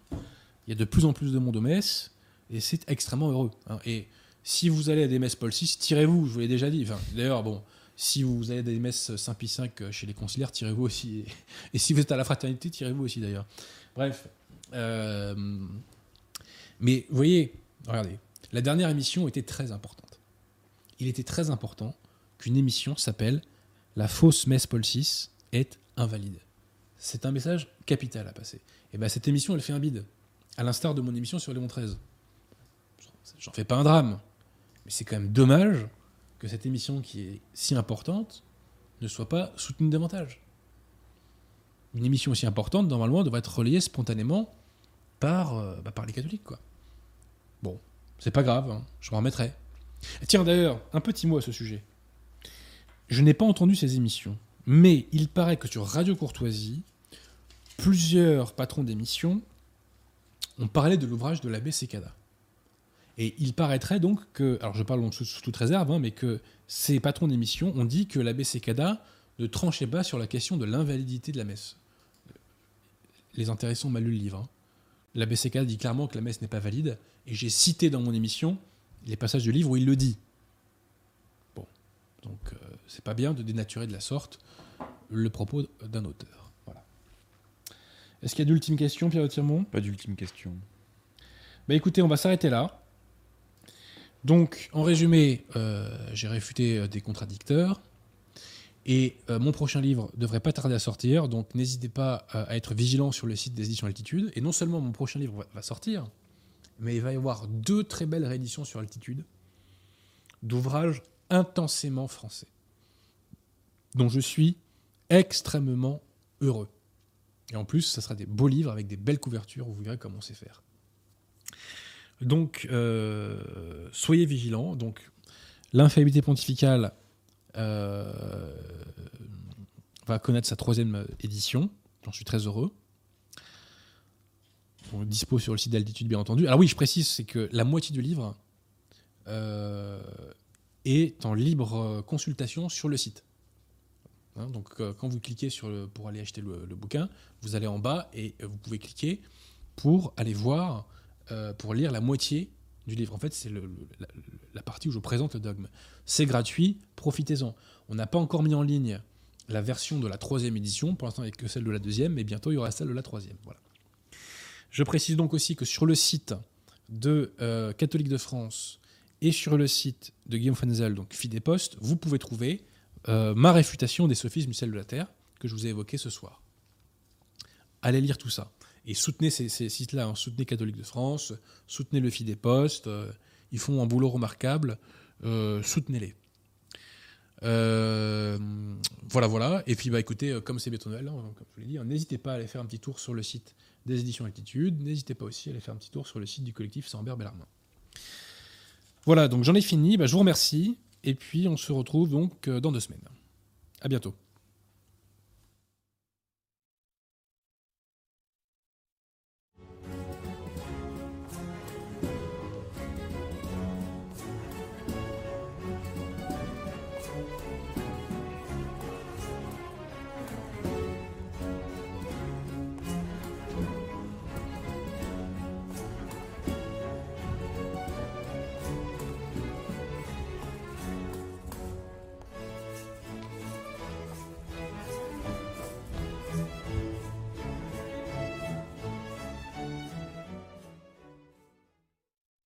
Il y a de plus en plus de monde aux messes, et c'est extrêmement heureux. hein. Et si vous allez à des messes Paul VI, tirez-vous, je vous l'ai déjà dit. D'ailleurs, bon, si vous allez à des messes Saint-Pie V chez les conciliaires, tirez-vous aussi. Et si vous êtes à la fraternité, tirez-vous aussi d'ailleurs. Bref. Euh, mais vous voyez, regardez, la dernière émission était très importante. Il était très important qu'une émission s'appelle La fausse messe Paul VI est invalide. C'est un message capital à passer. Et bien cette émission, elle fait un bide. À l'instar de mon émission sur Léon XIII. J'en fais pas un drame. Mais c'est quand même dommage que cette émission qui est si importante ne soit pas soutenue davantage. Une émission aussi importante, normalement, devrait être relayée spontanément par, euh, bah, les catholiques. Quoi. Bon, c'est pas grave, hein, je m'en remettrai. Et tiens, d'ailleurs, un petit mot à ce sujet. Je n'ai pas entendu ces émissions, mais il paraît que sur Radio Courtoisie, plusieurs patrons d'émissions ont parlé de l'ouvrage de l'abbé Secada. Et il paraîtrait donc que, alors je parle donc sous, toute réserve, hein, mais que ces patrons d'émissions ont dit que l'abbé Secada ne tranchait pas sur la question de l'invalidité de la messe. Les intéressants mal lu le livre. hein. L'abbé dit clairement que la messe n'est pas valide, et j'ai cité dans mon émission les passages du livre où il le dit. Bon, donc euh, c'est pas bien de dénaturer de la sorte le propos d'un auteur. Voilà. Est-ce qu'il y a d'ultimes questions, Pierre Tirmont? Pas d'ultime question. bah écoutez, on va s'arrêter là. Donc, en résumé, euh, j'ai réfuté euh, des contradicteurs. Et euh, mon prochain livre devrait pas tarder à sortir. Donc, n'hésitez pas euh, à être vigilant sur le site des éditions Altitude. Et non seulement mon prochain livre va, va sortir, mais il va y avoir deux très belles rééditions sur Altitude d'ouvrages intensément français, dont je suis extrêmement heureux. Et en plus, ça sera des beaux livres avec des belles couvertures. Vous verrez comment on sait faire. Donc, euh, soyez vigilants. Donc, l'infaillibilité pontificale euh, va connaître sa troisième édition. J'en suis très heureux. On le dispo sur le site d'Altitude, bien entendu. Alors oui, je précise, c'est que la moitié du livre euh, est en libre consultation sur le site. Hein. donc euh, quand vous cliquez sur pour aller acheter le, bouquin, vous allez en bas et vous pouvez cliquer pour aller voir, pour lire la moitié du livre. En fait, c'est la, partie où je présente le dogme. C'est gratuit, profitez-en. On n'a pas encore mis en ligne la version de la troisième édition, pour l'instant il n'y a que celle de la deuxième, mais bientôt il y aura celle de la troisième. Voilà. Je précise donc aussi que sur le site de euh, Catholique de France et sur le site de Guillaume Fenzel, donc Fidéposte, vous pouvez trouver euh, ma réfutation des sophismes du sel de la terre que je vous ai évoqué ce soir. Allez lire tout ça et soutenez ces, sites-là, hein. soutenez Catholique de France, soutenez le Fidéposte, euh, ils font un boulot remarquable, soutenez-les. Euh, voilà, voilà. Et puis, bah, écoutez, comme c'est bientôt Noël, hein, comme je vous l'ai dit, hein, n'hésitez pas à aller faire un petit tour sur le site des éditions Altitude. N'hésitez pas aussi à aller faire un petit tour sur le site du collectif Sambert Bellarmin. Voilà, donc j'en ai fini. Bah, je vous remercie. Et puis, on se retrouve donc euh, dans deux semaines. À bientôt.